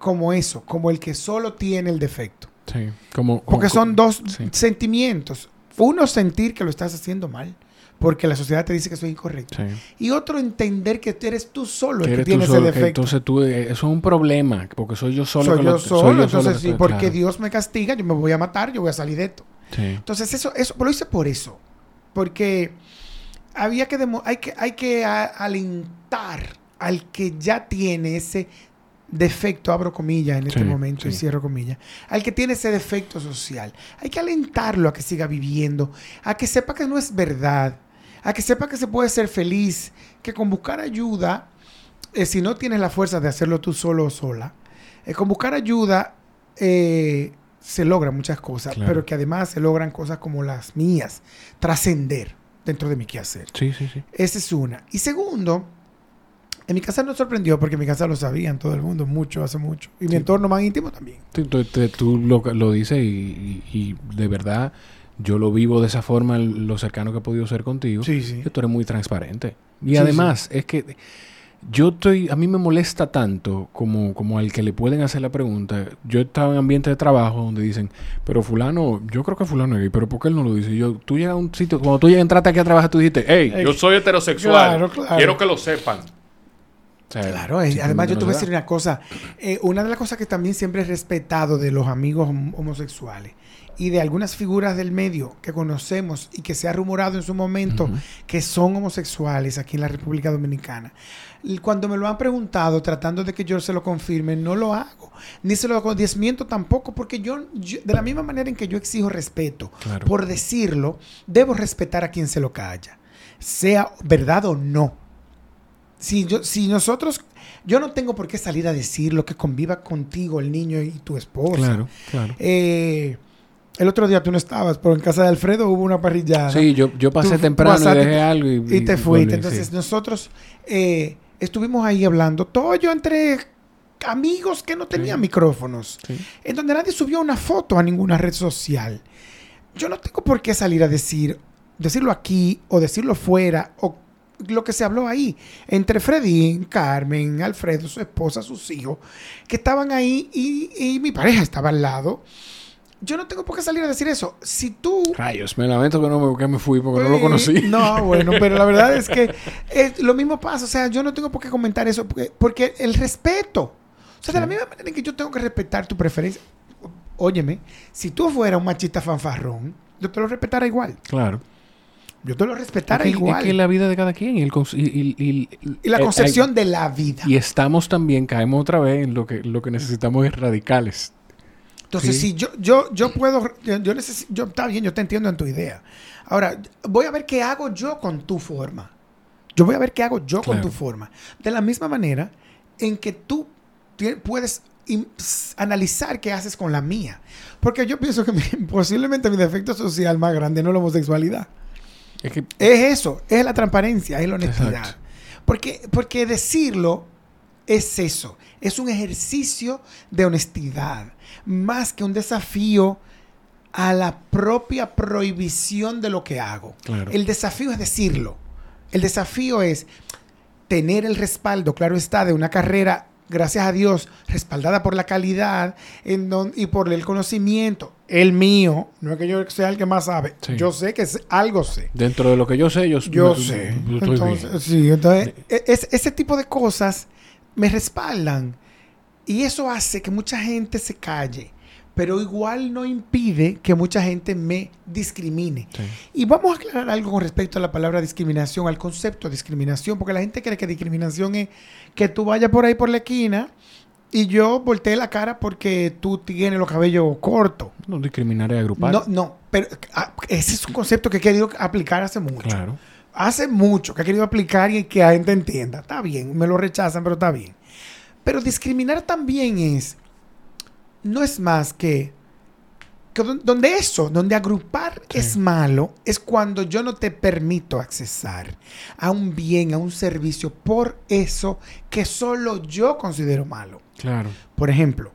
como eso, como el que solo tiene el defecto. Sí, como, Porque son dos sentimientos. Uno, sentir que lo estás haciendo mal, porque la sociedad te dice que soy incorrecto. Y otro, entender que eres tú solo el que tienes el defecto. Entonces tú, eh, eso es un problema, porque soy yo solo. Soy, yo, solo, entonces sí, porque Dios me castiga, yo me voy a matar, yo voy a salir de esto. Entonces eso, eso, lo hice por eso. Porque había que, hay que, hay que alentar al que ya tiene ese defecto, abro comillas en este momento y cierro comillas, al que tiene ese defecto social. Hay que alentarlo a que siga viviendo, a que sepa que no es verdad, a que sepa que se puede ser feliz, que con buscar ayuda, eh, si no tienes la fuerza de hacerlo tú solo o sola, eh, con buscar ayuda eh, se logran muchas cosas, pero que además se logran cosas como las mías, trascender dentro de mi quehacer. Sí, sí, sí. Esa es una. Y segundo, en mi casa no sorprendió porque en mi casa lo sabían todo el mundo, mucho, hace mucho. Y mi entorno más íntimo también. Tú, lo, dices y, de verdad yo lo vivo de esa forma, lo cercano que he podido ser contigo. Sí, sí. Que tú eres muy transparente. Y además, es que yo estoy, a mí me molesta tanto como, como al que le pueden hacer la pregunta. Yo estaba en ambiente de trabajo donde dicen, pero fulano, yo creo que fulano es gay, pero ¿por qué él no lo dice? Yo, tú llegas a un sitio, cuando tú llegas, entraste aquí a trabajar, tú dijiste, hey, yo soy heterosexual, quiero que lo sepan claro, además yo te voy a decir una cosa. Eh, una de las cosas que también siempre he respetado de los amigos homosexuales y de algunas figuras del medio que conocemos y que se ha rumorado en su momento que son homosexuales aquí en la República Dominicana. Cuando me lo han preguntado tratando de que yo se lo confirme, no lo hago. Ni se lo desmiento tampoco porque yo, de la misma manera en que yo exijo respeto por decirlo, debo respetar a quien se lo calla, sea verdad o no si, yo, si nosotros, yo no tengo por qué salir a decir lo que conviva contigo el niño y tu esposa. Claro, claro. Eh, el otro día tú no estabas, pero en casa de Alfredo hubo una parrillada. Sí, yo, yo pasé temprano y dejé algo y, te fuiste. Entonces nosotros eh, estuvimos ahí hablando, todo yo entre amigos que no tenían micrófonos, en donde nadie subió una foto a ninguna red social. Yo no tengo por qué salir a decir, decirlo aquí o decirlo fuera o lo que se habló ahí entre Freddy, Carmen, Alfredo, su esposa, sus hijos, que estaban ahí y, mi pareja estaba al lado. Yo no tengo por qué salir a decir eso. Si tú. Rayos, me lamento que no me, me fui porque no lo conocí. No, bueno, pero la verdad es que lo mismo pasa. O sea, yo no tengo por qué comentar eso porque, porque el respeto. O sea, de la misma manera en que yo tengo que respetar tu preferencia. Óyeme, si tú fueras un machista fanfarrón, yo te lo respetara igual. Claro. Yo te lo respetara igual. Es que la vida de cada quien y, el, y, la eh, concepción de la vida. Y estamos también, caemos otra vez en lo que, lo que necesitamos es radicales. Entonces, si yo, yo, yo puedo, yo, necesito, yo, está bien, yo te entiendo en tu idea. Ahora, voy a ver qué hago yo con tu forma. Yo voy a ver qué hago yo con tu forma. De la misma manera en que tú puedes analizar qué haces con la mía. Porque yo pienso que posiblemente mi defecto social más grande no es la homosexualidad. Es, eso, es la transparencia, es la honestidad. Porque, porque decirlo es eso, es un ejercicio de honestidad, más que un desafío a la propia prohibición de lo que hago. El desafío es decirlo. El desafío es tener el respaldo, claro está, de una carrera gracias a Dios, respaldada por la calidad en y por el conocimiento, el mío, no es que yo sea el que más sabe, yo sé que algo sé. Dentro de lo que yo sé, yo, yo sé. entonces, sí, entonces, e, ese tipo de cosas me respaldan y eso hace que mucha gente se calle pero igual no impide que mucha gente me discrimine. Y vamos a aclarar algo con respecto a la palabra discriminación, al concepto de discriminación, porque la gente cree que discriminación es que tú vayas por ahí por la esquina y yo volteé la cara porque tú tienes los cabellos cortos. No discriminar es agrupar. No, no, pero ah, ese es un concepto que he querido aplicar hace mucho. Claro. Hace mucho que he querido aplicar y que la gente entienda. Está bien, me lo rechazan, pero está bien. Pero discriminar también es no es más que, donde eso, donde agrupar es malo, es cuando yo no te permito accesar a un bien, a un servicio por eso que solo yo considero malo. Claro. Por ejemplo,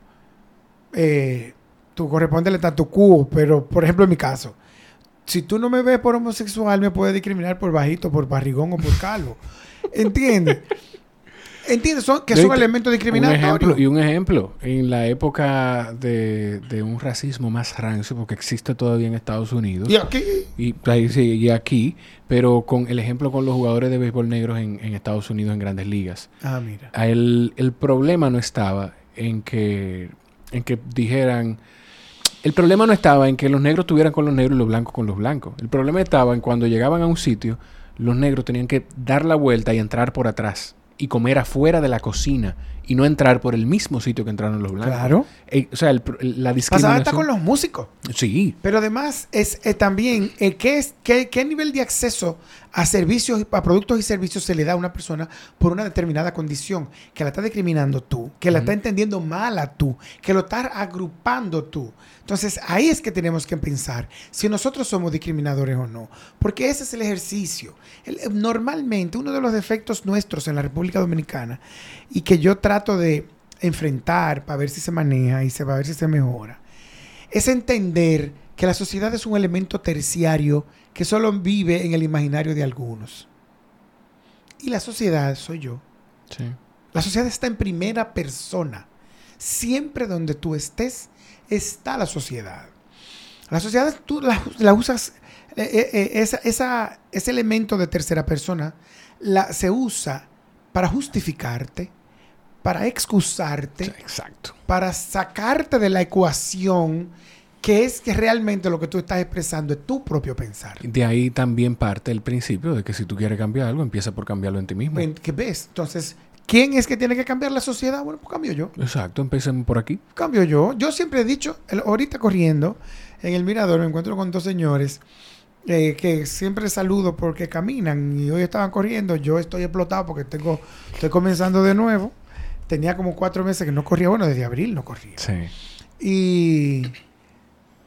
eh, tú corresponde al tu quo, pero por ejemplo en mi caso, si tú no me ves por homosexual, me puedes discriminar por bajito, por barrigón o por calvo. ¿Entiendes? ¿Entiendes? Son, que son elementos discriminatorios. y un ejemplo, en la época de, un racismo más rancio, porque existe todavía en Estados Unidos. Y aquí. Y, y aquí, pero con el ejemplo con los jugadores de béisbol negros en, Estados Unidos en grandes ligas. Ah, mira. El, el problema no estaba en que, en que dijeran... El problema no estaba en que los negros estuvieran con los negros y los blancos con los blancos. El problema estaba en cuando llegaban a un sitio, los negros tenían que dar la vuelta y entrar por atrás y comer afuera de la cocina y no entrar por el mismo sitio que entraron los blancos. Claro. Eh, o sea, la discriminación... Pasaba hasta con los músicos. Sí. Pero además es eh, también eh, ¿qué, es, qué, qué, nivel de acceso a servicios, a productos y servicios se le da a una persona por una determinada condición, que la está discriminando tú, que la está entendiendo mal a tú, que lo está agrupando tú. Entonces ahí es que tenemos que pensar si nosotros somos discriminadores o no, porque ese es el ejercicio. normalmente uno de los defectos nuestros en la República Dominicana y que yo trato de enfrentar para ver si se maneja y se va a ver si se mejora, es entender que la sociedad es un elemento terciario que solo vive en el imaginario de algunos. Y la sociedad soy yo. La sociedad está en primera persona. Siempre donde tú estés, está la sociedad. La sociedad tú la, usas, eh, eh, eh, esa, ese elemento de tercera persona la, se usa para justificarte, para excusarte, Exacto. para sacarte de la ecuación que es que realmente lo que tú estás expresando es tu propio pensar. De ahí también parte el principio de que si tú quieres cambiar algo, empieza por cambiarlo en ti mismo. ¿Qué ves? Entonces, ¿Quién es que tiene que cambiar la sociedad? Bueno, pues cambio yo. Exacto, empecemos por aquí. Cambio yo. Yo siempre he dicho, ahorita corriendo, en el mirador me encuentro con dos señores eh, que siempre saludo porque caminan y hoy estaban corriendo. Yo estoy explotado porque tengo, estoy comenzando de nuevo. Tenía como cuatro meses que no corría. Bueno, desde abril no corría. Sí. Y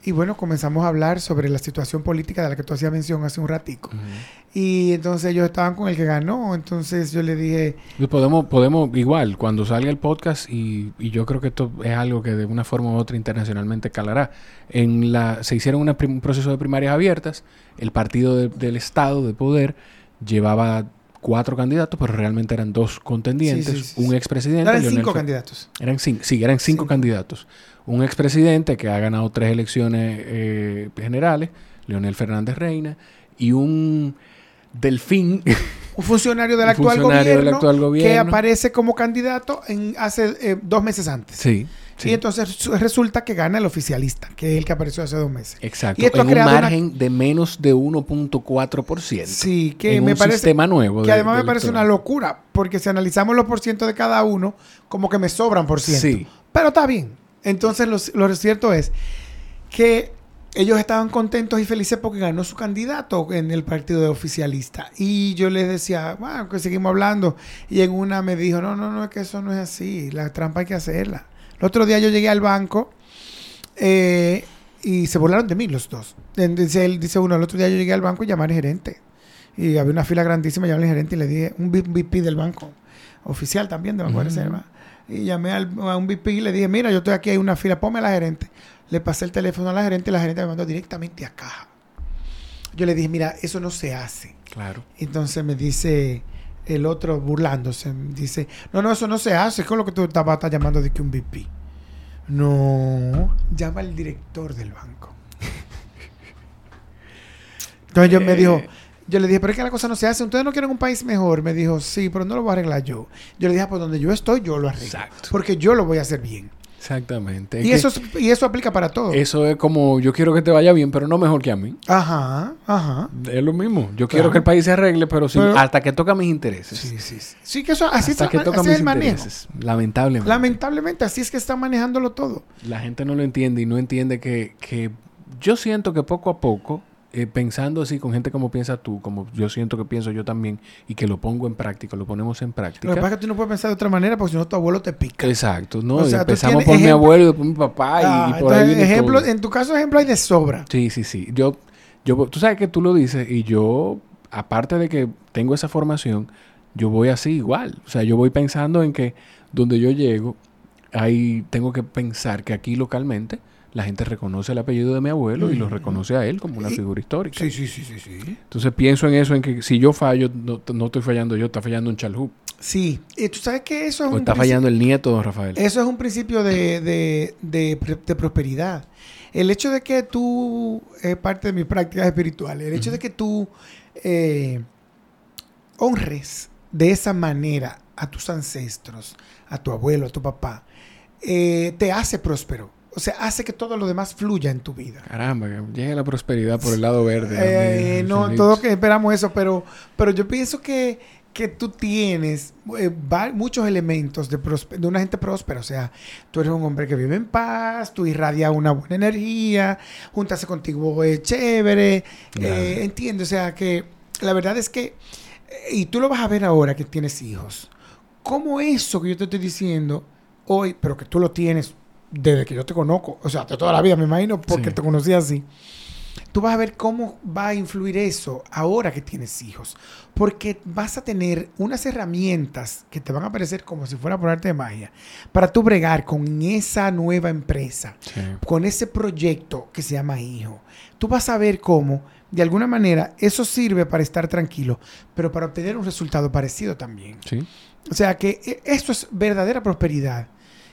y bueno, comenzamos a hablar sobre la situación política de la que tú hacías mención hace un ratico. Y entonces ellos estaban con el que ganó, entonces yo le dije... Podemos, podemos igual, cuando salga el podcast, y, yo creo que esto es algo que de una forma u otra internacionalmente calará, en la, se hicieron un proceso de primarias abiertas, el partido del Estado de poder llevaba cuatro candidatos, pero realmente eran dos contendientes, un expresidente... Eran cinco candidatos. Eran cinco, sí, eran cinco. candidatos un expresidente que ha ganado tres elecciones eh, generales, Leonel Fernández Reina, y un delfín. Un funcionario del, actual, gobierno que aparece como candidato en, hace eh, dos meses antes. Sí. Y entonces resulta que gana el oficialista, que es el que apareció hace dos meses. Exacto. Y esto en un margen de menos de 1.4%. Sí, que me un parece. sistema nuevo. Que además me parece una locura, porque si analizamos los porcientos de cada uno, como que me sobran por ciento. Sí. Pero está bien. Entonces, lo, cierto es que ellos estaban contentos y felices porque ganó su candidato en el partido de oficialista. Y yo les decía, bueno, que seguimos hablando. Y en una me dijo, no, no, no, es que eso no es así. La trampa hay que hacerla. El otro día yo llegué al banco eh, y se burlaron de mí los dos. Dice, él, dice uno, el otro día yo llegué al banco y llamé al gerente. Y había una fila grandísima, llamé al gerente y le dije, un VP del banco, oficial también de Banco de Reserva y llamé a un VP y le dije, mira, yo estoy aquí, hay una fila, ponme a la gerente. Le pasé el teléfono a la gerente y la gerente me mandó directamente a caja. Yo le dije, mira, eso no se hace. Claro. Entonces me dice el otro burlándose, me dice, no, no, eso no se hace, es con lo que tú estabas llamando de que un VP. No, llama al director del banco. Entonces yo me dijo, eh, yo le dije, pero es que la cosa no se hace. ¿Ustedes no quieren un país mejor? Me dijo, sí, pero no lo voy a arreglar yo. Yo le dije, ah, pues donde yo estoy, yo lo arreglo. Exacto. Porque yo lo voy a hacer bien. Exactamente. Y, eso, y eso aplica para todo. Eso es como, yo quiero que te vaya bien, pero no mejor que a mí. Ajá, ajá. Es lo mismo. Yo quiero que el país se arregle, pero, hasta que toca mis intereses. Sí, sí. Sí, que eso así, hasta que toca mis es el intereses. Lamentablemente. Lamentablemente, así es que están manejándolo todo. La gente no lo entiende y no entiende que, que yo siento que poco a poco eh, pensando así con gente como piensas tú, como yo siento que pienso yo también, y que lo pongo en práctica, lo ponemos en práctica. Lo que pasa es que tú no puedes pensar de otra manera porque si no tu abuelo te pica. Exacto, no, empezamos por mi abuelo y después mi papá y, ah, por ahí ejemplo, En tu caso, ejemplo hay de sobra. Sí, sí, sí. Yo, yo, tú sabes que tú lo dices y yo, aparte de que tengo esa formación, yo voy así igual. O sea, yo voy pensando en que donde yo llego, ahí tengo que pensar que aquí localmente la gente reconoce el apellido de mi abuelo y lo reconoce a él como una figura histórica. Sí, sí, sí, sí, sí. Entonces pienso en eso, en que si yo fallo, no, no estoy fallando yo, está fallando un chalhub. Sí, y tú sabes que eso es o está fallando el nieto, don Rafael. Eso es un principio de, de, de, prosperidad. El hecho de que tú, es parte de mis prácticas espirituales, el hecho de que tú eh, honres de esa manera a tus ancestros, a tu abuelo, a tu papá, eh, te hace próspero. O sea, hace que todo lo demás fluya en tu vida. Caramba, que llegue la prosperidad por el lado verde. Eh, no, todo que esperamos eso, pero, pero yo pienso que, que tú tienes eh, muchos elementos de, de, una gente próspera. O sea, tú eres un hombre que vive en paz, tú irradias una buena energía, juntarse contigo es chévere. entiende, o sea, que la verdad es que, y tú lo vas a ver ahora que tienes hijos, cómo eso que yo te estoy diciendo hoy, pero que tú lo tienes desde que yo te conozco, o sea, de toda la vida, me imagino, porque te conocí así. Tú vas a ver cómo va a influir eso ahora que tienes hijos. Porque vas a tener unas herramientas que te van a parecer como si fuera por arte de magia para tú bregar con esa nueva empresa, con ese proyecto que se llama hijo. Tú vas a ver cómo, de alguna manera, eso sirve para estar tranquilo, pero para obtener un resultado parecido también. O sea que e, esto es verdadera prosperidad.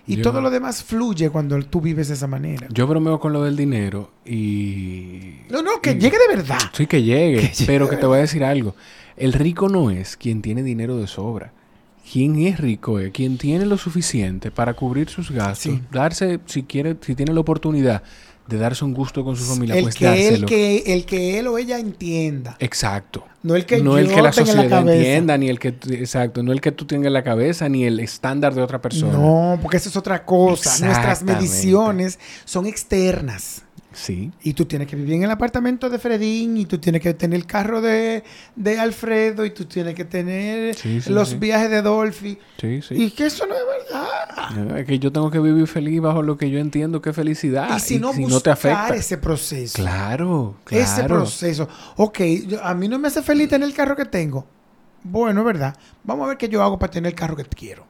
Y todo lo demás fluye cuando tú vives de esa manera. Yo bromeo con lo del dinero y... No, no, que llegue de verdad. Sí, que llegue. pero que te voy a decir algo. El rico no es quien tiene dinero de sobra. Quien es rico es quien tiene lo suficiente para cubrir sus gastos, darse, si quiere, si tiene la oportunidad de darse un gusto con su familia, el pues que El que, el que él o ella entienda. Exacto. No el que, no el que la sociedad entienda, ni el que... Exacto. No el que tú tengas en la cabeza, ni el estándar de otra persona. No, porque eso es otra cosa. Nuestras mediciones son externas. Sí. Y tú tienes que vivir en el apartamento de Fredín, y tú tienes que tener el carro de, de Alfredo, y tú tienes que tener los viajes de Dolphy. Sí, sí. Y que eso no es verdad. es que yo tengo que vivir feliz bajo lo que yo entiendo que es felicidad. Y si no, no te afecta. ese proceso. Claro, claro. Ese proceso. Ok, a mí no me hace feliz tener el carro que tengo. Bueno, es verdad. Vamos a ver qué yo hago para tener el carro que quiero.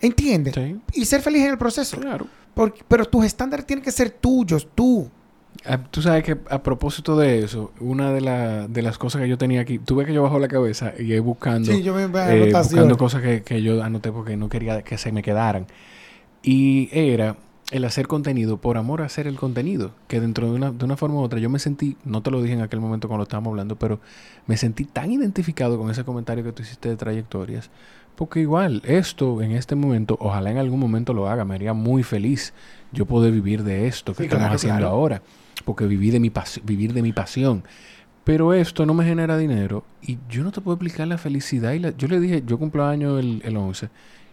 ¿Entiendes? Y ser feliz en el proceso. Claro. pero tus estándares tienen que ser tuyos, tú. Ah, tú sabes que a propósito de eso, una de, de las cosas que yo tenía aquí, tuve que yo bajo la cabeza y ir buscando, eh, buscando cosas que, que, yo anoté porque no quería que se me quedaran. Y era el hacer contenido por amor a hacer el contenido. Que dentro de una, de una forma u otra yo me sentí, no te lo dije en aquel momento cuando estábamos hablando, pero me sentí tan identificado con ese comentario que tú hiciste de trayectorias. Porque igual, esto en este momento, ojalá en algún momento lo haga, me haría muy feliz yo poder vivir de esto que estamos haciendo ahora porque viví de mi vivir de mi pasión. Pero esto no me genera dinero y yo no te puedo explicar la felicidad. Y la, yo le dije, yo cumplo año el, el 11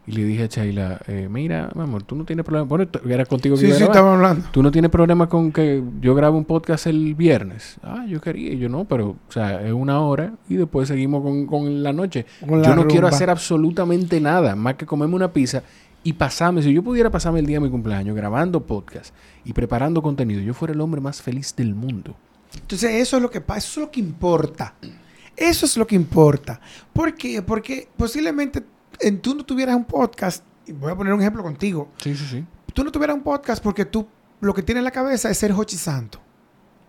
y le dije a Chayla, eh, mira, mi amor, tú no tienes problema. Bueno, era contigo que sí, sí, estaba hablando. Tú no tienes problema con que yo grabe un podcast el viernes. Ah, yo quería. Yo no, pero, o sea, es una hora y después seguimos con, con la noche. yo no quiero hacer absolutamente nada más que comerme una pizza y pasarme, si yo pudiera pasarme el día de mi cumpleaños grabando podcast y preparando contenido, yo fuera el hombre más feliz del mundo. Entonces, eso es lo que pasa, eso es lo que importa. Eso es lo que importa. ¿Por qué? Porque posiblemente en, tú no tuvieras un podcast, y voy a poner un ejemplo contigo. Sí, sí, sí. Tú no tuvieras un podcast porque tú lo que tienes en la cabeza es ser Hochi Santo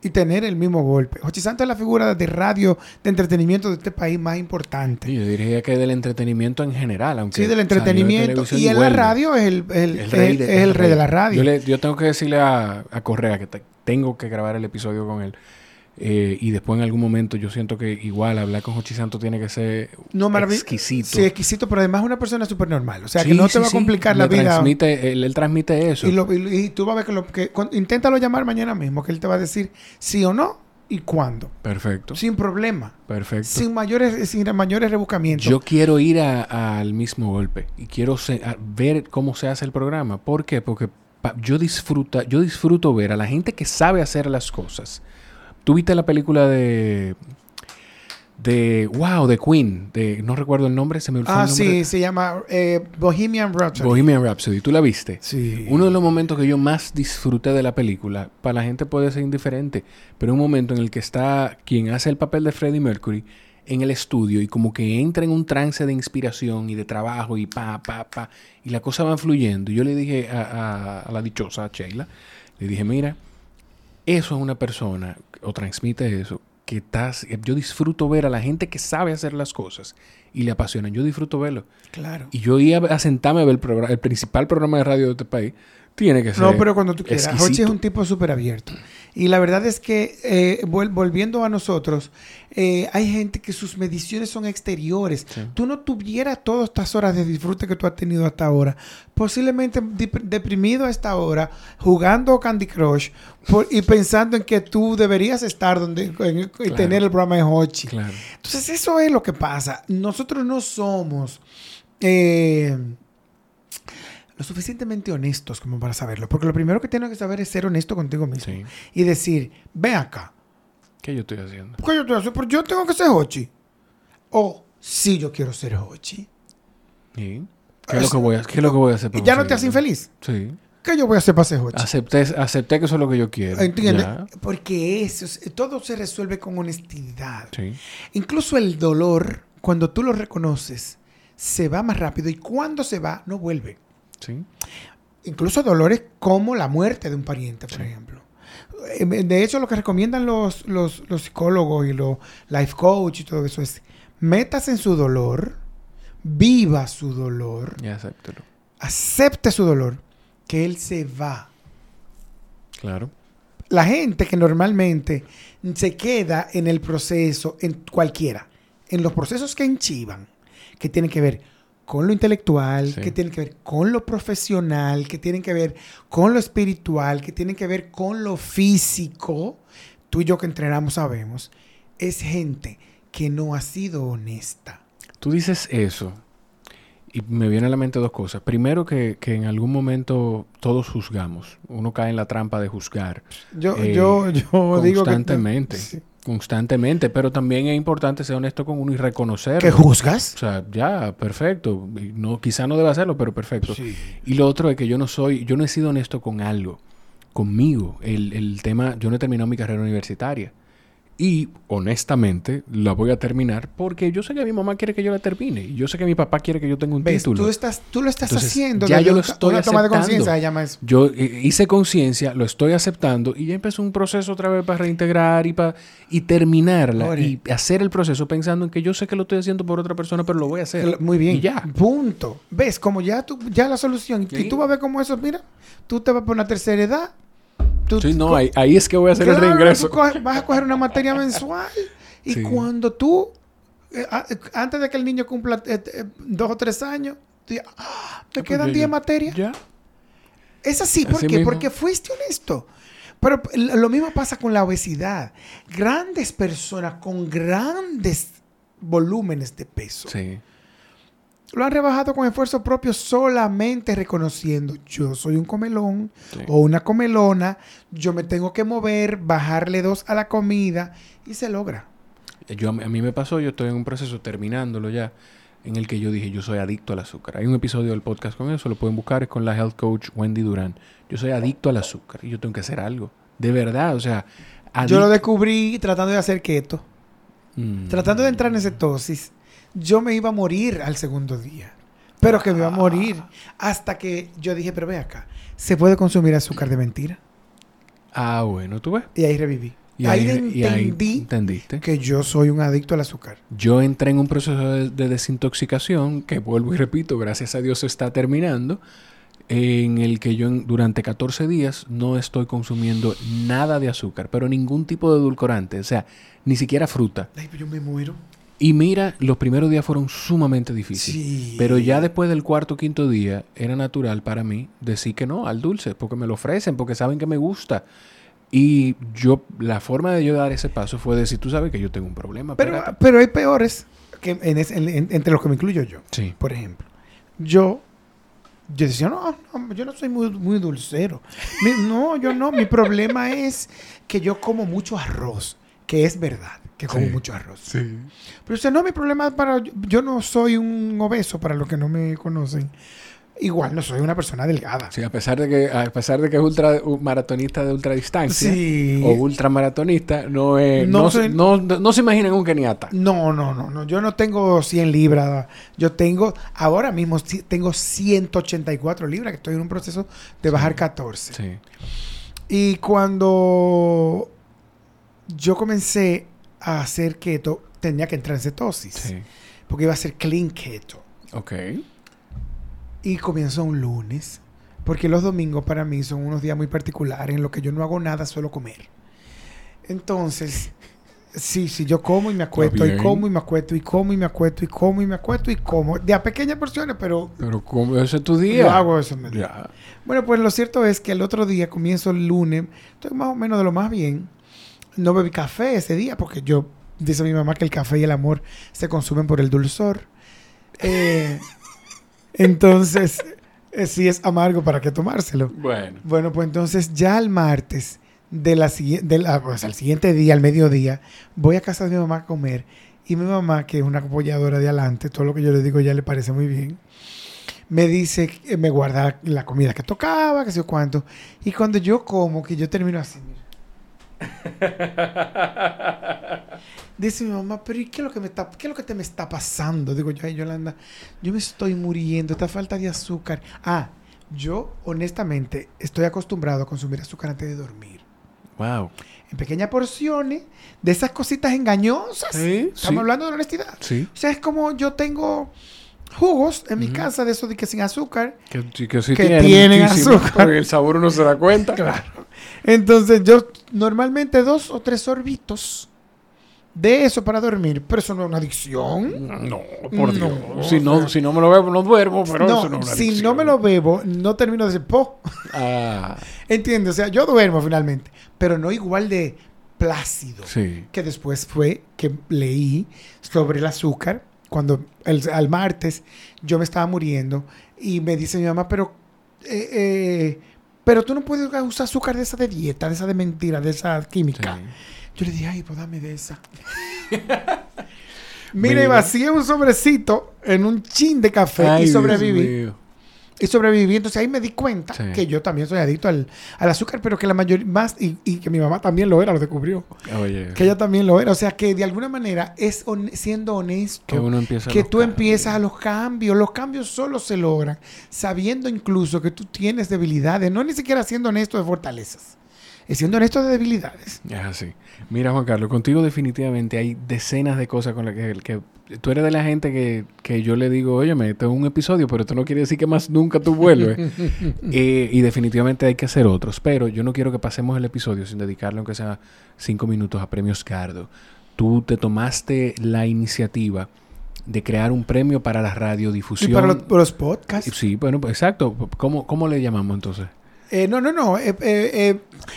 y tener el mismo golpe. Jochi Santo es la figura de radio, de entretenimiento de este país más importante. yo diría que del entretenimiento en general, aunque... Sí, del entretenimiento. y en la radio es el, rey, de, la radio. Yo, tengo que decirle a, Correa que tengo que grabar el episodio con él. Eh, y después en algún momento yo siento que igual hablar con Jochi Santo tiene que ser exquisito. Sí, exquisito, pero además es una persona súper normal. O sea, que no te va a complicar la vida. Transmite, él, transmite eso. Y, tú vas a ver que, lo, que inténtalo llamar mañana mismo, que él te va a decir sí o no y cuándo. Perfecto. Sin problema. Perfecto. Sin mayores, sin mayores rebuscamientos. Yo quiero ir al mismo golpe y quiero ver cómo se hace el programa. ¿Por qué? Porque yo, disfruta, yo disfruto ver a la gente que sabe hacer las cosas ¿Tuviste la película de de wow de Queen de no recuerdo el nombre se me olvidó ah el nombre. sí se llama eh, Bohemian Rhapsody. Bohemian Rhapsody tú la viste sí. Uno de los momentos que yo más disfruté de la película para la gente puede ser indiferente pero un momento en el que está quien hace el papel de Freddie Mercury en el estudio y como que entra en un trance de inspiración y de trabajo y pa pa pa y la cosa va fluyendo. Y yo le dije a, a la dichosa a Sheila Le dije, mira, eso es una persona, o transmite eso, que estás, yo disfruto ver a la gente que sabe hacer las cosas y le apasionan. Yo disfruto verlo. Claro. Y yo iba a sentarme a ver el, programa, el principal programa de radio de este país tiene que ser. No, pero cuando tú quieras. Hochi es un tipo súper abierto. Y la verdad es que, eh, volviendo a nosotros, eh, hay gente que sus mediciones son exteriores. Tú no tuvieras todas estas horas de disfrute que tú has tenido hasta ahora. Posiblemente deprimido a esta hora, jugando Candy Crush y pensando en que tú deberías estar donde y tener el programa de Hochi. Entonces, eso es lo que pasa. Nosotros no somos. Eh, lo suficientemente honestos como para saberlo. Porque lo primero que tienes que saber es ser honesto contigo mismo. Y decir, ve acá. ¿Qué yo estoy haciendo? ¿Qué yo estoy haciendo? Porque yo tengo que ser Hochi. O si yo quiero ser Hochi. ¿Y? ¿Qué es, lo que voy a, qué es lo que voy a hacer para ¿Ya no te haces infeliz? Sí. ¿Qué yo voy a hacer para ser Hochi? Acepté, acepté que eso es lo que yo quiero. ¿Entiendes? Porque eso, todo se resuelve con honestidad. Sí. Incluso el dolor, cuando tú lo reconoces, se va más rápido y cuando se va, no vuelve. Incluso dolores como la muerte de un pariente, por ejemplo. Eh, de hecho, lo que recomiendan los, los, psicólogos y los life coach y todo eso es, metas en su dolor, viva su dolor. Y acéptelo. Acepte su dolor, que él se va. Claro. La gente que normalmente se queda en el proceso, en cualquiera, en los procesos que enchivan, que tienen que ver con lo intelectual, que tienen que ver con lo profesional, que tienen que ver con lo espiritual, que tienen que ver con lo físico, tú y yo que entrenamos sabemos, es gente que no ha sido honesta. Tú dices eso y me viene a la mente dos cosas. Primero que, en algún momento todos juzgamos. Uno cae en la trampa de juzgar. Yo, yo, yo digo que... Constantemente constantemente, pero también es importante ser honesto con uno y reconocer. ¿Que juzgas? O sea, ya, perfecto. No, quizá no deba hacerlo, pero perfecto. Y lo otro es que yo no soy, yo no he sido honesto con algo, conmigo. El, el tema, yo no he terminado mi carrera universitaria. Y honestamente la voy a terminar porque yo sé que mi mamá quiere que yo la termine. Y yo sé que mi papá quiere que yo tenga un título. Tú, estás, tú lo estás haciendo. Ya yo lo estoy una toma de conciencia llama eso. Yo eh, hice conciencia, lo estoy aceptando y ya empezó un proceso otra vez para reintegrar y para y terminarla y hacer el proceso pensando en que yo sé que lo estoy haciendo por otra persona, pero lo voy a hacer. Muy bien. Y ya. Punto. ¿Ves? Como ya tú, ya la solución. Y tú vas a ver cómo eso, mira, tú te vas por una tercera edad sí, no, ahí, es que voy a hacer el reingreso. vas a coger una materia mensual y cuando tú, eh, antes de que el niño cumpla eh, eh, dos o tres años, te, ah, me quedan diez materias. Ya. Es así, ¿por qué? Porque fuiste honesto. Pero lo mismo pasa con la obesidad. Grandes personas con grandes volúmenes de peso. Sí lo han rebajado con esfuerzo propio solamente reconociendo yo soy un comelón o una comelona, yo me tengo que mover, bajarle dos a la comida y se logra. Yo, a mí me pasó, yo estoy en un proceso terminándolo ya, en el que yo dije yo soy adicto al azúcar. Hay un episodio del podcast con eso, lo pueden buscar, es con la health coach Wendy Durán. Yo soy adicto al azúcar y yo tengo que hacer algo. De verdad, o sea... Yo lo descubrí tratando de hacer keto. Mm. Tratando de entrar en cetosis yo me iba a morir al segundo día. Pero que me iba a morir. Hasta que yo dije, pero ve acá, ¿se puede consumir azúcar de mentira? Ah, bueno, tú ves. Y ahí reviví. Y ahí, entendí entendiste. que yo soy un adicto al azúcar. Yo entré en un proceso de, desintoxicación que vuelvo y repito, gracias a Dios está terminando, en el que yo durante 14 días no estoy consumiendo nada de azúcar, pero ningún tipo de edulcorante, o sea, ni siquiera fruta. Ay, yo me muero. Y mira, los primeros días fueron sumamente difíciles. Pero ya después del cuarto o quinto día era natural para mí decir que no al dulce, porque me lo ofrecen, porque saben que me gusta. Y yo, la forma de yo dar ese paso fue decir, tú sabes que yo tengo un problema. Pero, pero hay peores que entre los que me incluyo yo. Sí. Por ejemplo, yo, yo decía, no, yo no soy muy, muy dulcero. no, yo no. Mi problema es que yo como mucho arroz, que es verdad que como mucho arroz. Sí. Pero o no, mi problema para... Yo no soy un obeso, para los que no me conocen. Igual no soy una persona delgada. Sí, a pesar de que, a pesar de que es ultra maratonista de ultradistancia sí. o ultramaratonista, no es, no, no, no, se imagina un keniata. No, no, no, no. Yo no tengo 100 libras. Yo tengo, ahora mismo tengo 184 libras, que estoy en un proceso de bajar 14. Sí. Y cuando yo comencé a hacer keto, tenía que entrar en cetosis. Sí. Porque iba a ser clean keto. Ok. Y comienzo un lunes. Porque los domingos para mí son unos días muy particulares en los que yo no hago nada, solo comer. Entonces, sí, sí, yo como y me acuesto, y como y me acuesto, y como y me acuesto, y como y me acuesto, y como. De a pequeñas porciones, pero. Pero, ¿cómo ese es tu día? Yo hago eso en Bueno, pues lo cierto es que el otro día, comienzo el lunes, estoy más o menos de lo más bien. No bebí café ese día porque yo Dice mi mamá que el café y el amor se consumen por el dulzor. Eh, entonces, eh, sí es amargo, ¿para qué tomárselo? Bueno. Bueno, pues entonces ya el martes, de la, de la, pues, al siguiente día, al mediodía, voy a casa de mi mamá a comer. Y mi mamá, que es una apoyadora de adelante, todo lo que yo le digo ya le parece muy bien, me dice, que me guarda la comida que tocaba, que sé cuánto. Y cuando yo como, que yo termino así, Dice mi mamá, pero ¿y qué es lo que me está, qué es lo que te me está pasando? Digo yo, ay Yolanda, yo me estoy muriendo, esta falta de azúcar. Ah, yo honestamente estoy acostumbrado a consumir azúcar antes de dormir. Wow. En pequeñas porciones de esas cositas engañosas. Sí, Estamos hablando de honestidad. Sí. O sea, es como yo tengo jugos en mi casa de eso de que sin azúcar. Que, que, sí tienen, azúcar. Porque el sabor uno se da cuenta. Claro. Entonces yo normalmente dos o tres sorbitos de eso para dormir, pero eso no es una adicción. No, por Dios. si, no, si no me lo bebo, no duermo, pero no, eso no es una Si no me lo bebo, no termino de decir, po. Ah. ¿Entiendes? O sea, yo duermo finalmente, pero no igual de plácido. Sí. Que después fue que leí sobre el azúcar, cuando el, al martes yo me estaba muriendo y me dice mi mamá, pero... Eh, eh, pero tú no puedes usar azúcar de esa de dieta, de esa de mentira, de esa química. Yo le dije, ay, pues dame de esa. Mira, y vacié un sobrecito en un chin de café y sobreviví. Y sobreviví. Entonces ahí me di cuenta que yo también soy adicto al, azúcar, pero que la mayoría más, y, que mi mamá también lo era, lo descubrió. Que ella también lo era. O sea que de alguna manera es siendo honesto que, uno empieza que tú empiezas a los cambios. Los cambios solo se logran sabiendo incluso que tú tienes debilidades, no ni siquiera siendo honesto de fortalezas siendo honesto de debilidades. Es así. Mira, Juan Carlos, contigo definitivamente hay decenas de cosas con las que, que tú eres de la gente que, que yo le digo, oye, me tengo un episodio, pero esto no quiere decir que más nunca tú vuelves. Eh, y definitivamente hay que hacer otros. Pero yo no quiero que pasemos el episodio sin dedicarle, aunque sea cinco minutos, a Premios Cardo. Tú te tomaste la iniciativa de crear un premio para la radiodifusión. Y para los, podcasts. Sí, bueno, pues, exacto. ¿Cómo, ¿Cómo le llamamos entonces? Eh, no, no, no. Eh, eh,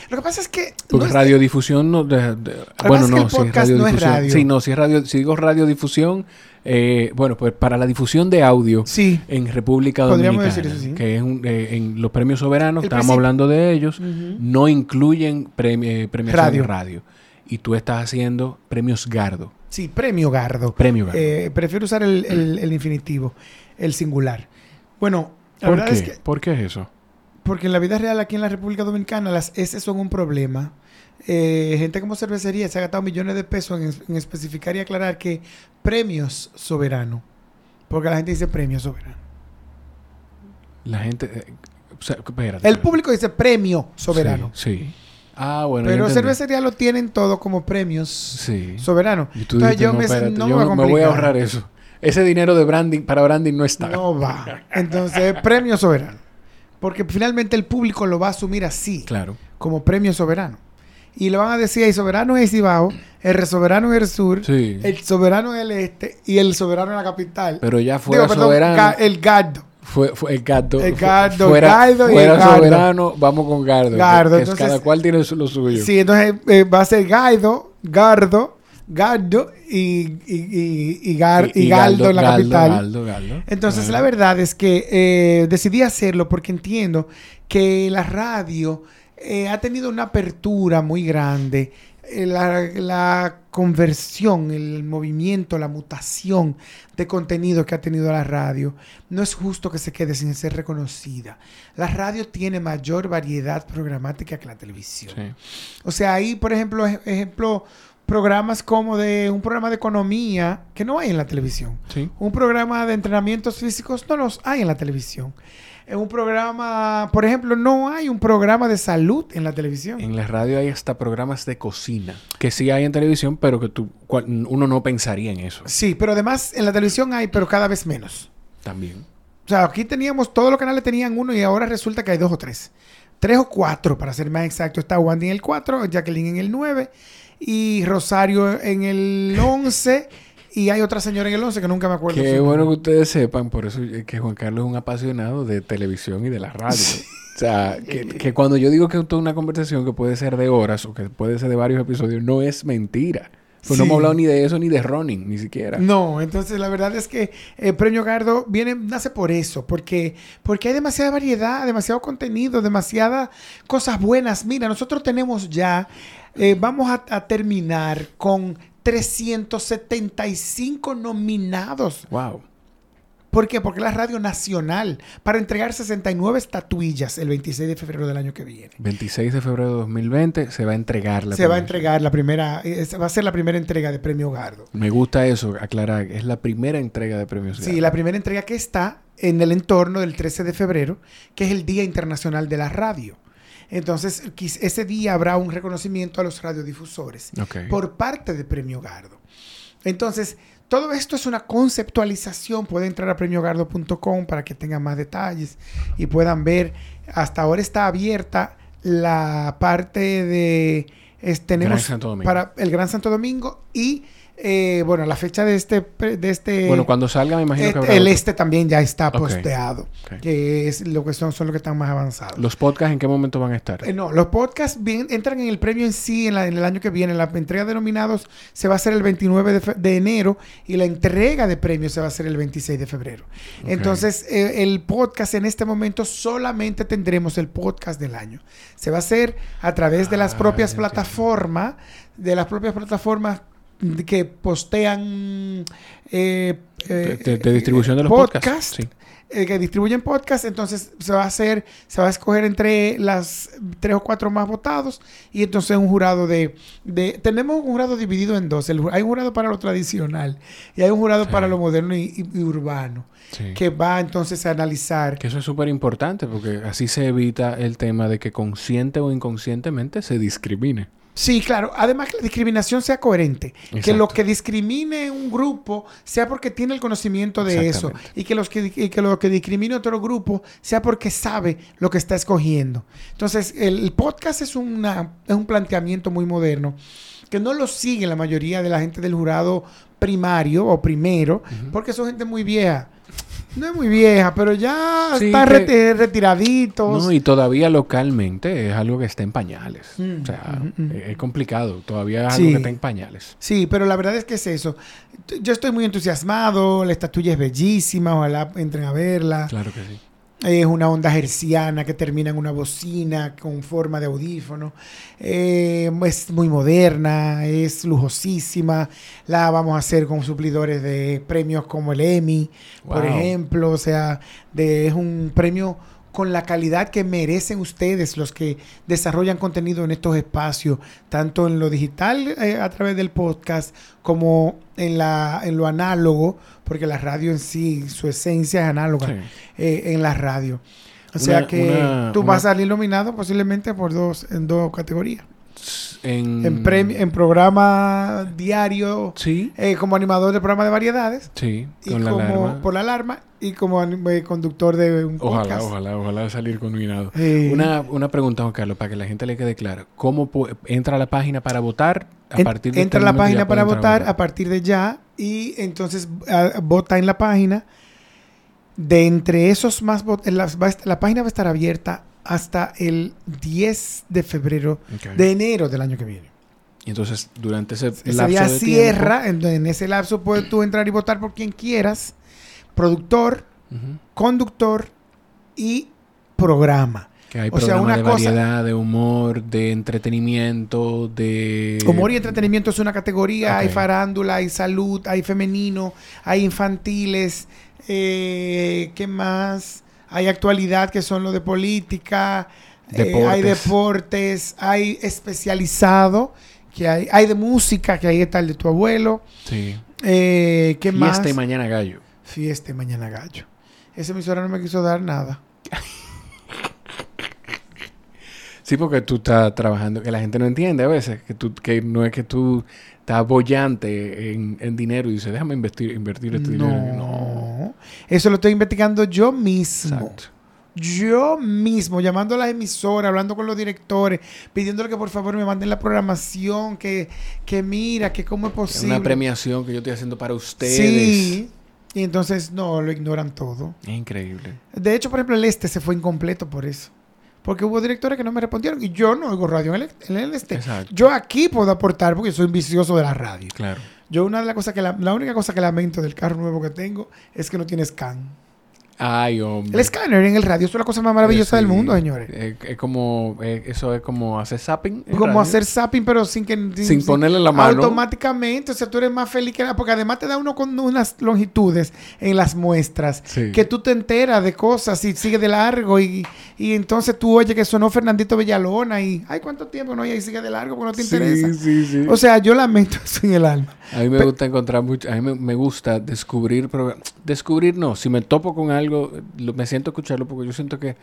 lo que pasa es que. Porque radiodifusión no. bueno, no, si es radiodifusión. Sí, no, si, es radio, si digo radiodifusión. bueno, pues para la difusión de audio sí. en República Dominicana, decir eso, sí. que es en los premios soberanos, estamos hablando de ellos, no incluyen premios radio. radio. Y tú estás haciendo premios Gardo. Sí, premio Gardo. Premio Gardo. prefiero usar el, el, infinitivo, el singular. Bueno, ¿Por qué? Es que, ¿Por qué es eso? Porque en la vida real aquí en la República Dominicana las S son un problema. Eh, gente como cervecería se ha gastado millones de pesos en, especificar y aclarar que premios soberano. Porque la gente dice premio soberano. La gente... Eh, el público dice premio soberano. Sí. Ah, bueno. Pero cervecería lo tienen todo como premios sí. soberanos. Entonces yo, me, me voy a ahorrar eso. Ese dinero de branding para branding no está. No va. Entonces, premio soberano. Porque finalmente el público lo va a asumir así. Claro. Como premio soberano. Y le van a decir, el soberano es Cibao, el soberano es el sur, el soberano es el este y el soberano es la capital. Pero ya fuera soberano. el Gardo. Fue, fue, el Gardo. El Gardo, fuera, y fuera soberano, vamos con Gardo. Gardo. entonces, cada cual tiene lo suyo. Sí, entonces eh, va a ser Gardo, Gardo, Gardo y, y, y, Galdo en la capital. Entonces, la verdad es que eh, decidí hacerlo porque entiendo que la radio eh, ha tenido una apertura muy grande. Eh, la, la, conversión, el movimiento, la mutación de contenido que ha tenido la radio, no es justo que se quede sin ser reconocida. La radio tiene mayor variedad programática que la televisión. O sea, ahí, por ejemplo, ejemplo programas como de un programa de economía que no hay en la televisión. Un programa de entrenamientos físicos no los hay en la televisión. En un programa, por ejemplo, no hay un programa de salud en la televisión. En la radio hay hasta programas de cocina, que sí hay en televisión, pero que tú, uno no pensaría en eso. Sí, pero además en la televisión hay, pero cada vez menos. También. O sea, aquí teníamos, todos los canales tenían uno y ahora resulta que hay dos o tres. Tres o cuatro, para ser más exacto. Está Wandy en el 4, Jacqueline en el 9 y Rosario en el 11 y hay otra señora en el 11 que nunca me acuerdo. Qué bueno que ustedes sepan, por eso que Juan Carlos es un apasionado de televisión y de la radio. O sea, que, cuando yo digo que es una conversación que puede ser de horas o que puede ser de varios episodios, no es mentira. Pues no hemos hablado ni de eso ni de running, ni siquiera. No, entonces la verdad es que el Premio Gardo viene, nace por eso, porque, porque hay demasiada variedad, demasiado contenido, demasiadas cosas buenas. Mira, nosotros tenemos ya, eh, vamos a terminar con 375 nominados. Wow. ¿Por qué? Porque la radio nacional para entregar 69 estatuillas el 26 de febrero del año que viene. 26 de febrero de 2020 se va a entregar la Se va a entregar la primera, va a ser la primera entrega de Premio Gardo. Me gusta eso, aclarar, es la primera entrega de Premio Gardo. Sí, la primera entrega que está en el entorno del 13 de febrero, que es el Día Internacional de la Radio. Entonces, ese día habrá un reconocimiento a los radiodifusores por parte de Premio Gardo. Entonces, todo esto es una conceptualización. Pueden entrar a premiogardo.com para que tengan más detalles y puedan ver. Hasta ahora está abierta la parte de... tenemos para el Gran Santo Domingo y eh, bueno, la fecha de este, de este... Bueno, cuando salga me imagino que habrá El este también ya está posteado. Que es lo que son, son los que están más avanzados. ¿Los podcasts en qué momento van a estar? Eh, no, los podcasts entran en el premio en sí en, el año que viene. La entrega de nominados se va a hacer el 29 de, enero y la entrega de premios se va a hacer el 26 de febrero. Entonces, eh, el podcast en este momento solamente tendremos el podcast del año. Se va a hacer a través de las ah, propias plataformas, de las propias plataformas que postean eh, de, distribución de los podcasts. Eh, que distribuyen podcast, entonces se va a hacer, se va a escoger entre las tres o cuatro más votados y entonces un jurado de, de tenemos un jurado dividido en dos, hay un jurado para lo tradicional y hay un jurado para lo moderno y, urbano. que va entonces a analizar. Que eso es súper importante porque así se evita el tema de que consciente o inconscientemente se discrimine. Sí, claro. Además que la discriminación sea coherente. Que lo que discrimine un grupo sea porque tiene el conocimiento de eso. Y que, los que, que lo que discrimine otro grupo sea porque sabe lo que está escogiendo. Entonces, el, podcast es, una, es un planteamiento muy moderno que no lo sigue la mayoría de la gente del jurado primario o primero, porque son gente muy vieja. No es muy vieja, pero ya está retiradito. No, y todavía localmente es algo que está en pañales. Mm, o sea, mm, mm, es complicado. Todavía es algo que está en pañales. Sí, pero la verdad es que es eso. Yo estoy muy entusiasmado. La estatuilla es bellísima. Ojalá entren a verla. Claro que sí. Es una onda herciana que termina en una bocina con forma de audífono. Eh, es muy moderna, es lujosísima. La vamos a hacer con suplidores de premios como el Emmy, por ejemplo. O sea, es un premio con la calidad que merecen ustedes, los que desarrollan contenido en estos espacios, tanto en lo digital eh, a través del podcast como en, la, en lo análogo, porque la radio en sí, su esencia es análoga eh, en la radio. O sea que tú vas a salir nominado posiblemente por dos, en dos categorías. En, en, programa diario, sí. Eh, como animador de programa de variedades, sí, y como por la alarma y como eh, conductor de un ojalá, podcast. Ojalá, ojalá salir nominado. Una, una pregunta, Juan Carlos, para que la gente le quede claro. ¿Cómo entra a la página para votar a partir de Entra a la página para votar a partir de ya y entonces vota en la página. De entre esos más votos, la, la página va a estar abierta hasta el 10 de febrero, de enero del año que viene. Y entonces, durante ese, lapso día de cierra, en, ese lapso puedes tú entrar y votar por quien quieras, productor, conductor y programa. Que hay o sea, una de variedad, de humor, de entretenimiento, de... Humor y entretenimiento es una categoría. Hay farándula, hay salud, hay femenino, hay infantiles. Eh, ¿Qué más? Hay actualidad que son lo de política, eh, hay deportes, hay especializado que hay, hay de música, que ahí está el de tu abuelo. Sí. Eh, ¿Qué más? Fiesta y Mañana Gallo. Fiesta y Mañana Gallo. Ese emisora no me quiso dar nada. Sí, porque tú estás trabajando, que la gente no entiende a veces, que tú, que no es que tú estás bollante en, dinero y dices, déjame invertir, invertir este no. dinero. No. Eso lo estoy investigando yo mismo. Exacto. Yo mismo, llamando a las emisoras, hablando con los directores, pidiéndole que por favor me manden la programación, que, que mira, que cómo es posible. Una premiación que yo estoy haciendo para ustedes. Sí. Y entonces no, lo ignoran todo. Es increíble. De hecho, por ejemplo, el este se fue incompleto por eso. Porque hubo directores que no me respondieron y yo no oigo radio en el, este. Yo aquí puedo aportar porque soy vicioso de la radio. Claro. Yo una de las cosas que la, la única cosa que lamento del carro nuevo que tengo es que no tiene scan. Ay, hombre. El escáner en el radio es la cosa más maravillosa del mundo, señores. Es, como, eso es como hacer zapping. Como hacer zapping, pero sin que. Sin, ponerle la mano. Automáticamente. O sea, tú eres más feliz que nada. Porque además te da uno con unas longitudes en las muestras. Que tú te enteras de cosas y sigue de largo. Y, y entonces tú oyes que sonó Fernandito Villalona. Y. Ay, ¿cuánto tiempo no? Y ahí sigue de largo porque no te interesa. Sí, sí. O sea, yo lamento eso en el alma. A mí me gusta encontrar mucho. A mí me, gusta descubrir. descubrir no. Si me topo con algo me siento a escucharlo porque yo siento que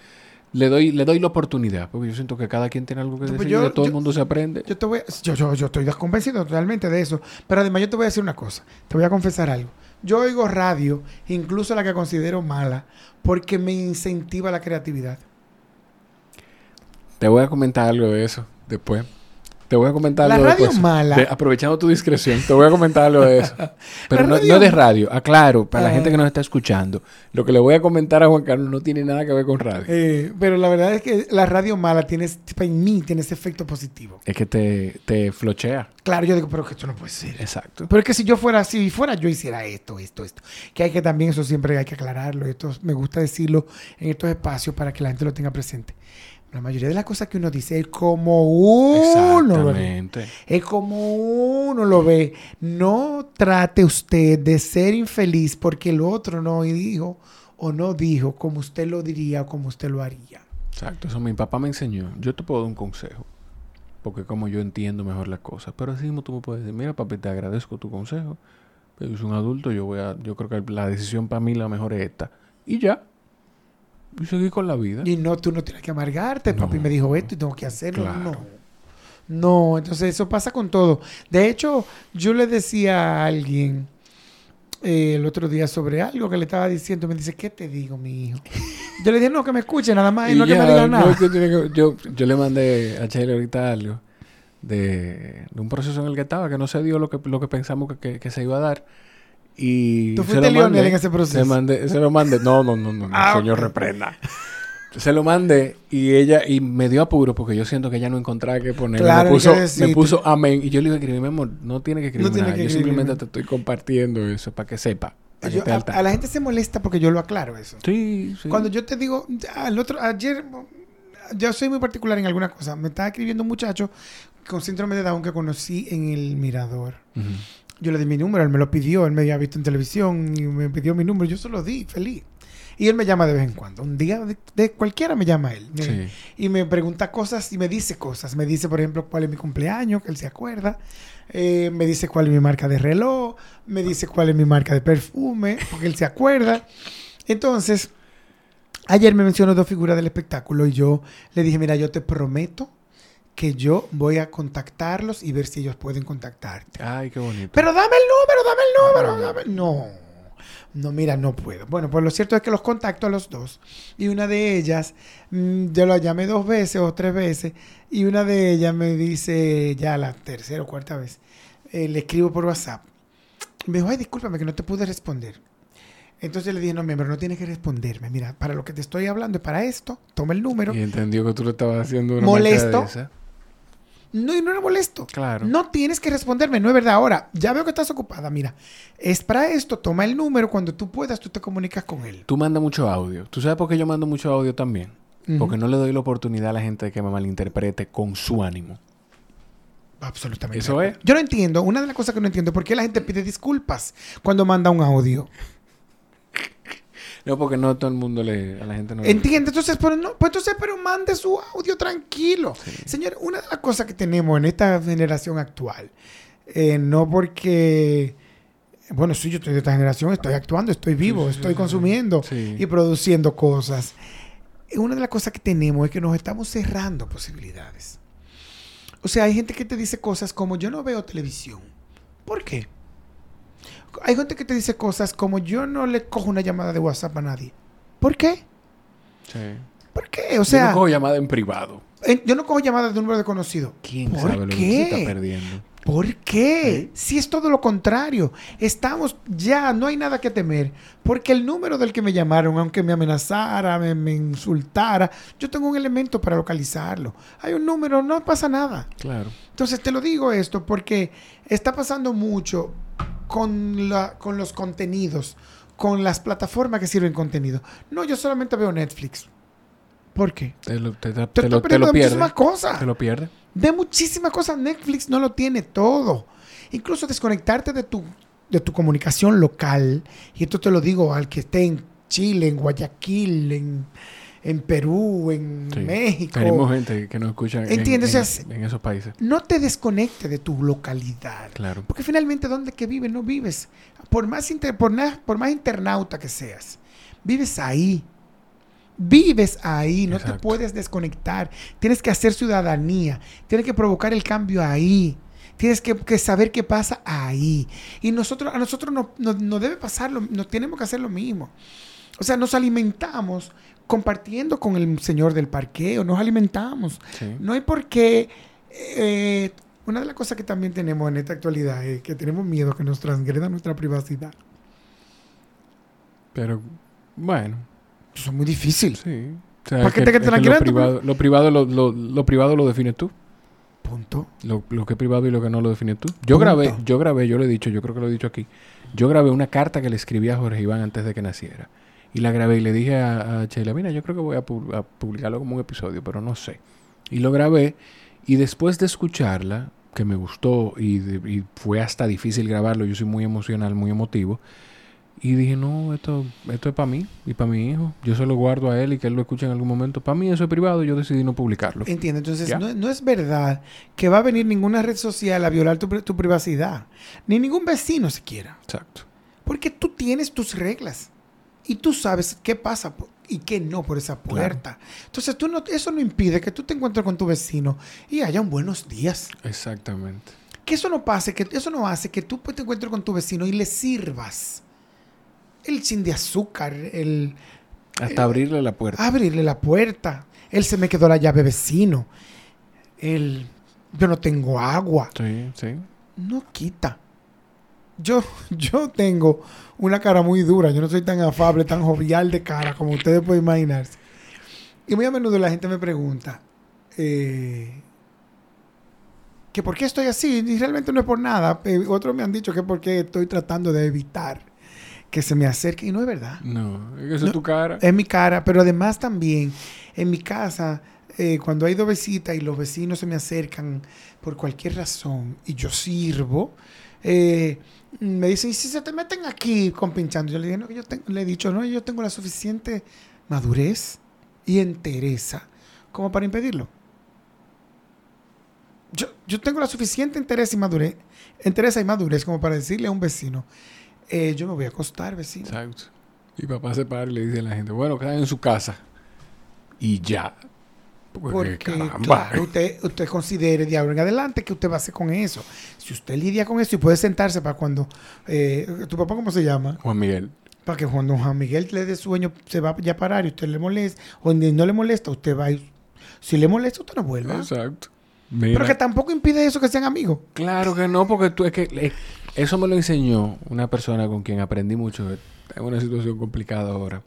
le doy, le doy la oportunidad, porque yo siento que cada quien tiene algo que pues decir, todo el mundo se aprende. Yo, te voy, yo, yo, yo estoy convencido totalmente de eso, pero además yo te voy a decir una cosa, te voy a confesar algo. Yo oigo radio, incluso la que considero mala, porque me incentiva la creatividad. Te voy a comentar algo de eso después. Te voy a comentar la algo radio después. mala. aprovechando tu discreción, te voy a comentar algo de eso. Pero no, no, de radio. Aclaro, para la gente que nos está escuchando, lo que le voy a comentar a Juan Carlos no tiene nada que ver con radio. Eh, pero la verdad es que la radio mala tiene, en mí, tiene ese efecto positivo. Es que te, te flochea. Claro, yo digo, pero que esto no puede ser. Exacto. Pero es que si yo fuera así, fuera yo hiciera esto, esto, esto. Que hay que también, eso siempre hay que aclararlo. Esto me gusta decirlo en estos espacios para que la gente lo tenga presente. La mayoría de las cosas que uno dice es como uno lo ve. Es como uno lo ve. No trate usted de ser infeliz porque el otro no dijo o no dijo como usted lo diría o como usted lo haría. Exacto, eso mi papá me enseñó. Yo te puedo dar un consejo. Porque como yo entiendo mejor las cosas. Pero así mismo tú me puedes decir, mira papi, te agradezco tu consejo. Pero yo soy un adulto, yo voy a, yo creo que la decisión para mí la mejor es esta. Y ya y seguir con la vida. Y no, tú no tienes que amargarte. Papi me dijo esto y tengo que hacerlo. No. No, entonces eso pasa con todo. De hecho, yo le decía a alguien eh, el otro día sobre algo que le estaba diciendo. Me dice, ¿qué te digo, mi hijo? Yo le dije, no, que me escuche nada más y, no que me diga nada. yo, yo, le mandé a Chile ahorita algo de, un proceso en el que estaba, que no se dio lo que, lo que pensamos que, que se iba a dar. Y ¿Tú fuiste Lionel en ese proceso? Se, lo mandé. No, no, no, no. Ah, señor, reprenda. Se lo mandé y ella, y me dio apuro porque yo siento que ella no encontraba qué poner. me, puso, me puso amén. Y yo le iba a escribir, mi amor, no tiene que escribir nada. yo simplemente te estoy compartiendo eso para que sepa. a, la gente se molesta porque yo lo aclaro eso. Sí, sí. Cuando yo te digo, al otro, ayer, yo soy muy particular en alguna cosa. Me estaba escribiendo un muchacho con síndrome de Down que conocí en el Mirador. Yo le di mi número, él me lo pidió, él me había visto en televisión y me pidió mi número, yo se lo di, feliz. Y él me llama de vez en cuando. Un día de, cualquiera me llama él. Y me pregunta cosas y me dice cosas. Me dice, por ejemplo, cuál es mi cumpleaños, que él se acuerda. Eh, me dice cuál es mi marca de reloj. Me dice cuál es mi marca de perfume, porque él se acuerda. Entonces, ayer me mencionó dos figuras del espectáculo y yo le dije, mira, yo te prometo que yo voy a contactarlos y ver si ellos pueden contactarte. Ay, qué bonito. Pero dame el número, dame el número, dame... No. No, mira, no puedo. Bueno, pues lo cierto es que los contacto a los dos. Y una de ellas, mm, yo la llamé dos veces o tres veces. Y una de ellas me dice, ya la tercera o cuarta vez, eh, le escribo por WhatsApp. Me dijo, ay, discúlpame que no te pude responder. Entonces le dije, no, miembro, no tienes que responderme. Mira, para lo que te estoy hablando es para esto. Toma el número. Y entendió que tú lo estabas haciendo una Molesto. No, y no era molesto. Claro. No tienes que responderme, no es verdad. Ahora, ya veo que estás ocupada. Mira, es para esto, toma el número. Cuando tú puedas, tú te comunicas con él. Tú mandas mucho audio. ¿Tú sabes por qué yo mando mucho audio también? Porque no le doy la oportunidad a la gente de que me malinterprete con su ánimo. Absolutamente. Eso es. Yo no entiendo. Una de las cosas que no entiendo, ¿por qué la gente pide disculpas cuando manda un audio? No, porque no todo el mundo le... A la gente no Entiende, entonces, pero no, pues entonces, pero mande su audio tranquilo. Señor, una de las cosas que tenemos en esta generación actual, eh, no porque... Bueno, sí, yo estoy de esta generación, estoy actuando, estoy vivo, estoy consumiendo y produciendo cosas. Una de las cosas que tenemos es que nos estamos cerrando posibilidades. O sea, hay gente que te dice cosas como yo no veo televisión. ¿Por qué? Hay gente que te dice cosas como yo no le cojo una llamada de WhatsApp a nadie. ¿Por qué? Sí. ¿Por qué? O sea. Yo no cojo llamada en privado. yo no cojo llamadas de un número desconocido. ¿Quién ¿Por sabe qué? lo que está perdiendo? ¿Por qué? Si es todo lo contrario. Estamos ya, no hay nada que temer. Porque el número del que me llamaron, aunque me amenazara, me, insultara, yo tengo un elemento para localizarlo. Hay un número, no pasa nada. Claro. Entonces te lo digo esto porque está pasando mucho con, la, con los contenidos, con las plataformas que sirven contenido. No, yo solamente veo Netflix. ¿Por qué? Te lo, te, te, lo, te lo muchísimas cosas. Te lo pierde. De muchísimas cosas. Netflix no lo tiene todo. Incluso desconectarte de tu, de tu comunicación local. Y esto te lo digo al que esté en Chile, en Guayaquil, en, Perú, en México. Tenemos gente que nos escucha en, en, esos países. No te desconecte de tu localidad. Claro. Porque finalmente, donde que vives, no vives. Por más, por, por más internauta que seas, vives ahí. Vives ahí, no te puedes desconectar. Tienes que hacer ciudadanía, tienes que provocar el cambio ahí. Tienes que, saber qué pasa ahí. Y nosotros, a nosotros no, no, debe pasarlo, no tenemos que hacer lo mismo. O sea, nos alimentamos compartiendo con el señor del parqueo, nos alimentamos. No hay por qué... Eh, una de las cosas que también tenemos en esta actualidad es que tenemos miedo que nos transgreda nuestra privacidad. Pero, bueno, eso es muy difícil. Sí. ¿Para qué te, lo, privado, lo, privado, lo, privado lo defines tú. Punto. Lo, que es privado y lo que no lo defines tú. Yo grabé, yo grabé, yo lo he dicho, yo creo que lo he dicho aquí. Yo grabé una carta que le escribí a Jorge Iván antes de que naciera. Y la grabé y le dije a, a mira, yo creo que voy a, publicarlo como un episodio, pero no sé. Y lo grabé y después de escucharla, que me gustó y, y fue hasta difícil grabarlo, yo soy muy emocional, muy emotivo, y dije, no, esto, esto es para mí y para mi hijo. Yo se lo guardo a él y que él lo escuche en algún momento. Para mí eso es privado, yo decidí no publicarlo. Entiendo, entonces no, es verdad que va a venir ninguna red social a violar tu, tu, privacidad. Ni ningún vecino siquiera. Exacto. Porque tú tienes tus reglas y tú sabes qué pasa y qué no por esa puerta. Entonces tú no, eso no impide que tú te encuentres con tu vecino y haya un buenos días. Exactamente. Que eso no pase, que eso no hace que tú te encuentres con tu vecino y le sirvas el chin de azúcar, el... Hasta abrirle la puerta. Abrirle la puerta. Él se me quedó la llave vecino. El... Yo no tengo agua. Sí, sí. No quita. Yo, yo tengo una cara muy dura. Yo no soy tan afable, tan jovial de cara como ustedes pueden imaginarse. Y muy a menudo la gente me pregunta eh, que por qué estoy así. Y realmente no es por nada. Eh, otros me han dicho que es porque estoy tratando de evitar que se me acerque. Y no es verdad. No, eso es tu cara. Es mi cara, pero además también en mi casa, eh, cuando hay dos visitas y los vecinos se me acercan por cualquier razón y yo sirvo, eh, me dicen, ¿y si se te meten aquí con pinchando? Yo le, digo, no, yo le he dicho, no, yo tengo la suficiente madurez y entereza como para impedirlo. Yo, yo tengo la suficiente interés y madurez, entereza y madurez como para decirle a un vecino, eh, yo me voy a acostar, vecino. Exacto. Y papá se para y le dice a la gente, bueno, quedan en su casa. Y ya. Porque, claro, usted, usted considere de ahora en adelante que usted va a hacer con eso. Si usted lidia con eso y puede sentarse para cuando... Eh, ¿Tu papá cómo se llama? Juan Miguel. Para que cuando Juan Miguel le dé sueño, se va ya a parar y usted le molesta. O no le molesta, usted va y... Si le molesta, usted no vuelve. Exacto. Pero que tampoco impide eso que sean amigos. Claro que no, porque tú es que eso me lo enseñó una persona con quien aprendí mucho. En una situación complicada ahora.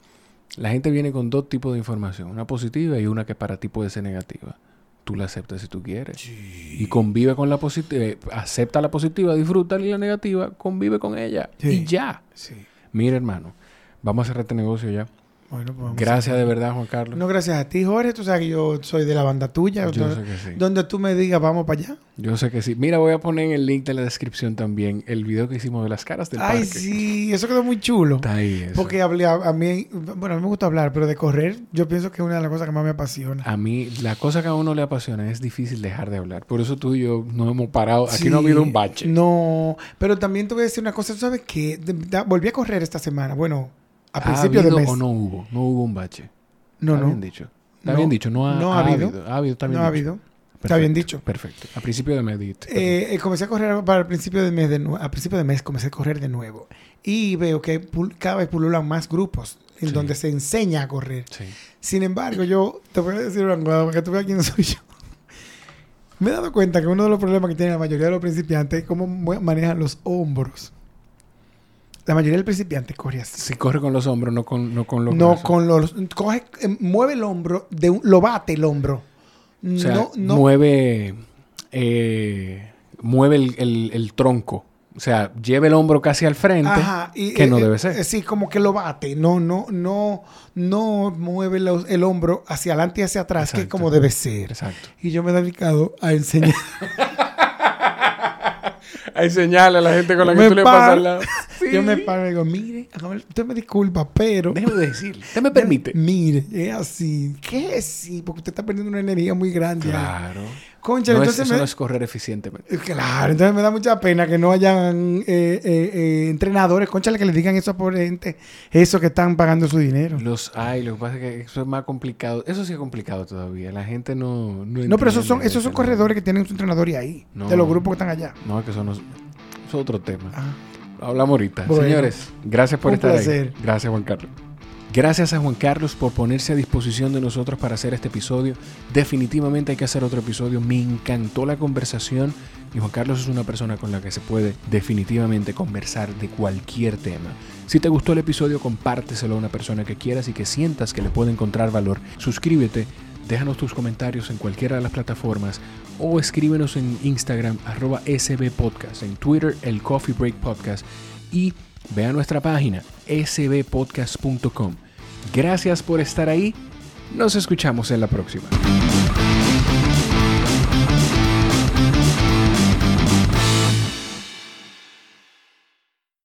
La gente viene con dos tipos de información, una positiva y una que para ti puede ser negativa. Tú la aceptas si tú quieres. Y convive con la positiva, eh, acepta la positiva, disfruta y la negativa, convive con ella. Y ya. Mira, hermano, vamos a cerrar este negocio ya. Bueno, pues gracias de verdad, Juan Carlos. No, gracias a ti, Jorge. Tú sabes que yo soy de la banda tuya. Yo sé que sí. Donde tú me digas, vamos para allá. Yo sé que sí. Mira, voy a poner en el link de la descripción también el video que hicimos de las caras del Ay, sí. Eso quedó muy chulo. Está ahí eso. Porque hablé a, mí... Bueno, a mí me gusta hablar, pero de correr yo pienso que es una de las cosas que más me apasiona. A mí, la cosa que a uno le apasiona es difícil dejar de hablar. Por eso tú y yo no hemos parado. Aquí no ha habido un bache. No. Pero también te voy a decir una cosa. ¿Tú sabes qué? volví a correr esta semana. Bueno a principios de mes. o no hubo? No hubo un bache. No, ¿Está no. bien dicho. Está bien dicho. No ha, habido. Ha habido, está bien no ha habido. está bien dicho. Perfecto. A principio de mes. Eh, eh, comencé a correr para el principio de mes. De a principio de mes comencé a correr de nuevo. Y veo que cada vez pululan más grupos en donde se enseña a correr. Sí. Sin embargo, yo te voy a decir una cosa, porque tú veas quién soy yo. Me he dado cuenta que uno de los problemas que tiene la mayoría de los principiantes es cómo manejan los hombros. La mayoría del principiante corre así. Si corre con los hombros, no con, no con los No, con los... Coge, eh, mueve el hombro, de lo bate el hombro. O sea, no, no, mueve... Eh, mueve el, el, tronco. O sea, lleva el hombro casi al frente, Ajá, y, que no eh, debe ser. sí, como que lo bate. No, no, no, no mueve el hombro hacia adelante y hacia atrás, que es como debe ser. Exacto. Y yo me he dedicado a enseñar. a enseñarle a la gente con la que tú le pasas al Yo me paro y digo, mire, usted me disculpa, pero... Déjeme decirle, usted me permite. Mire, es así. ¿Qué es así? Porque usted está perdiendo una energía muy grande. Claro. Concha, entonces eso no es correr eficientemente. Claro, entonces me da mucha pena que no hayan eh, eh, eh, entrenadores, concha, que le digan eso a por gente, eso que están pagando su dinero. Los hay, lo que pasa es que eso es más complicado. Eso sí es complicado todavía. La gente no. No, no pero esos son, esos son corredores que tienen su entrenador y ahí, de los grupos que están allá. No, es que eso no es, otro tema. Ah. Hablamos ahorita. Señores, gracias por estar ahí. Gracias, Juan Carlos. Gracias a Juan Carlos por ponerse a disposición de nosotros para hacer este episodio. Definitivamente hay que hacer otro episodio. Me encantó la conversación y Juan Carlos es una persona con la que se puede definitivamente conversar de cualquier tema. Si te gustó el episodio, compárteselo a una persona que quieras y que sientas que le puede encontrar valor. Suscríbete, déjanos tus comentarios en cualquiera de las plataformas o escríbenos en Instagram arroba sbpodcast, en Twitter el Coffee Break Podcast y ve a nuestra página sbpodcast.com. Gracias por estar ahí. Nos escuchamos en la próxima.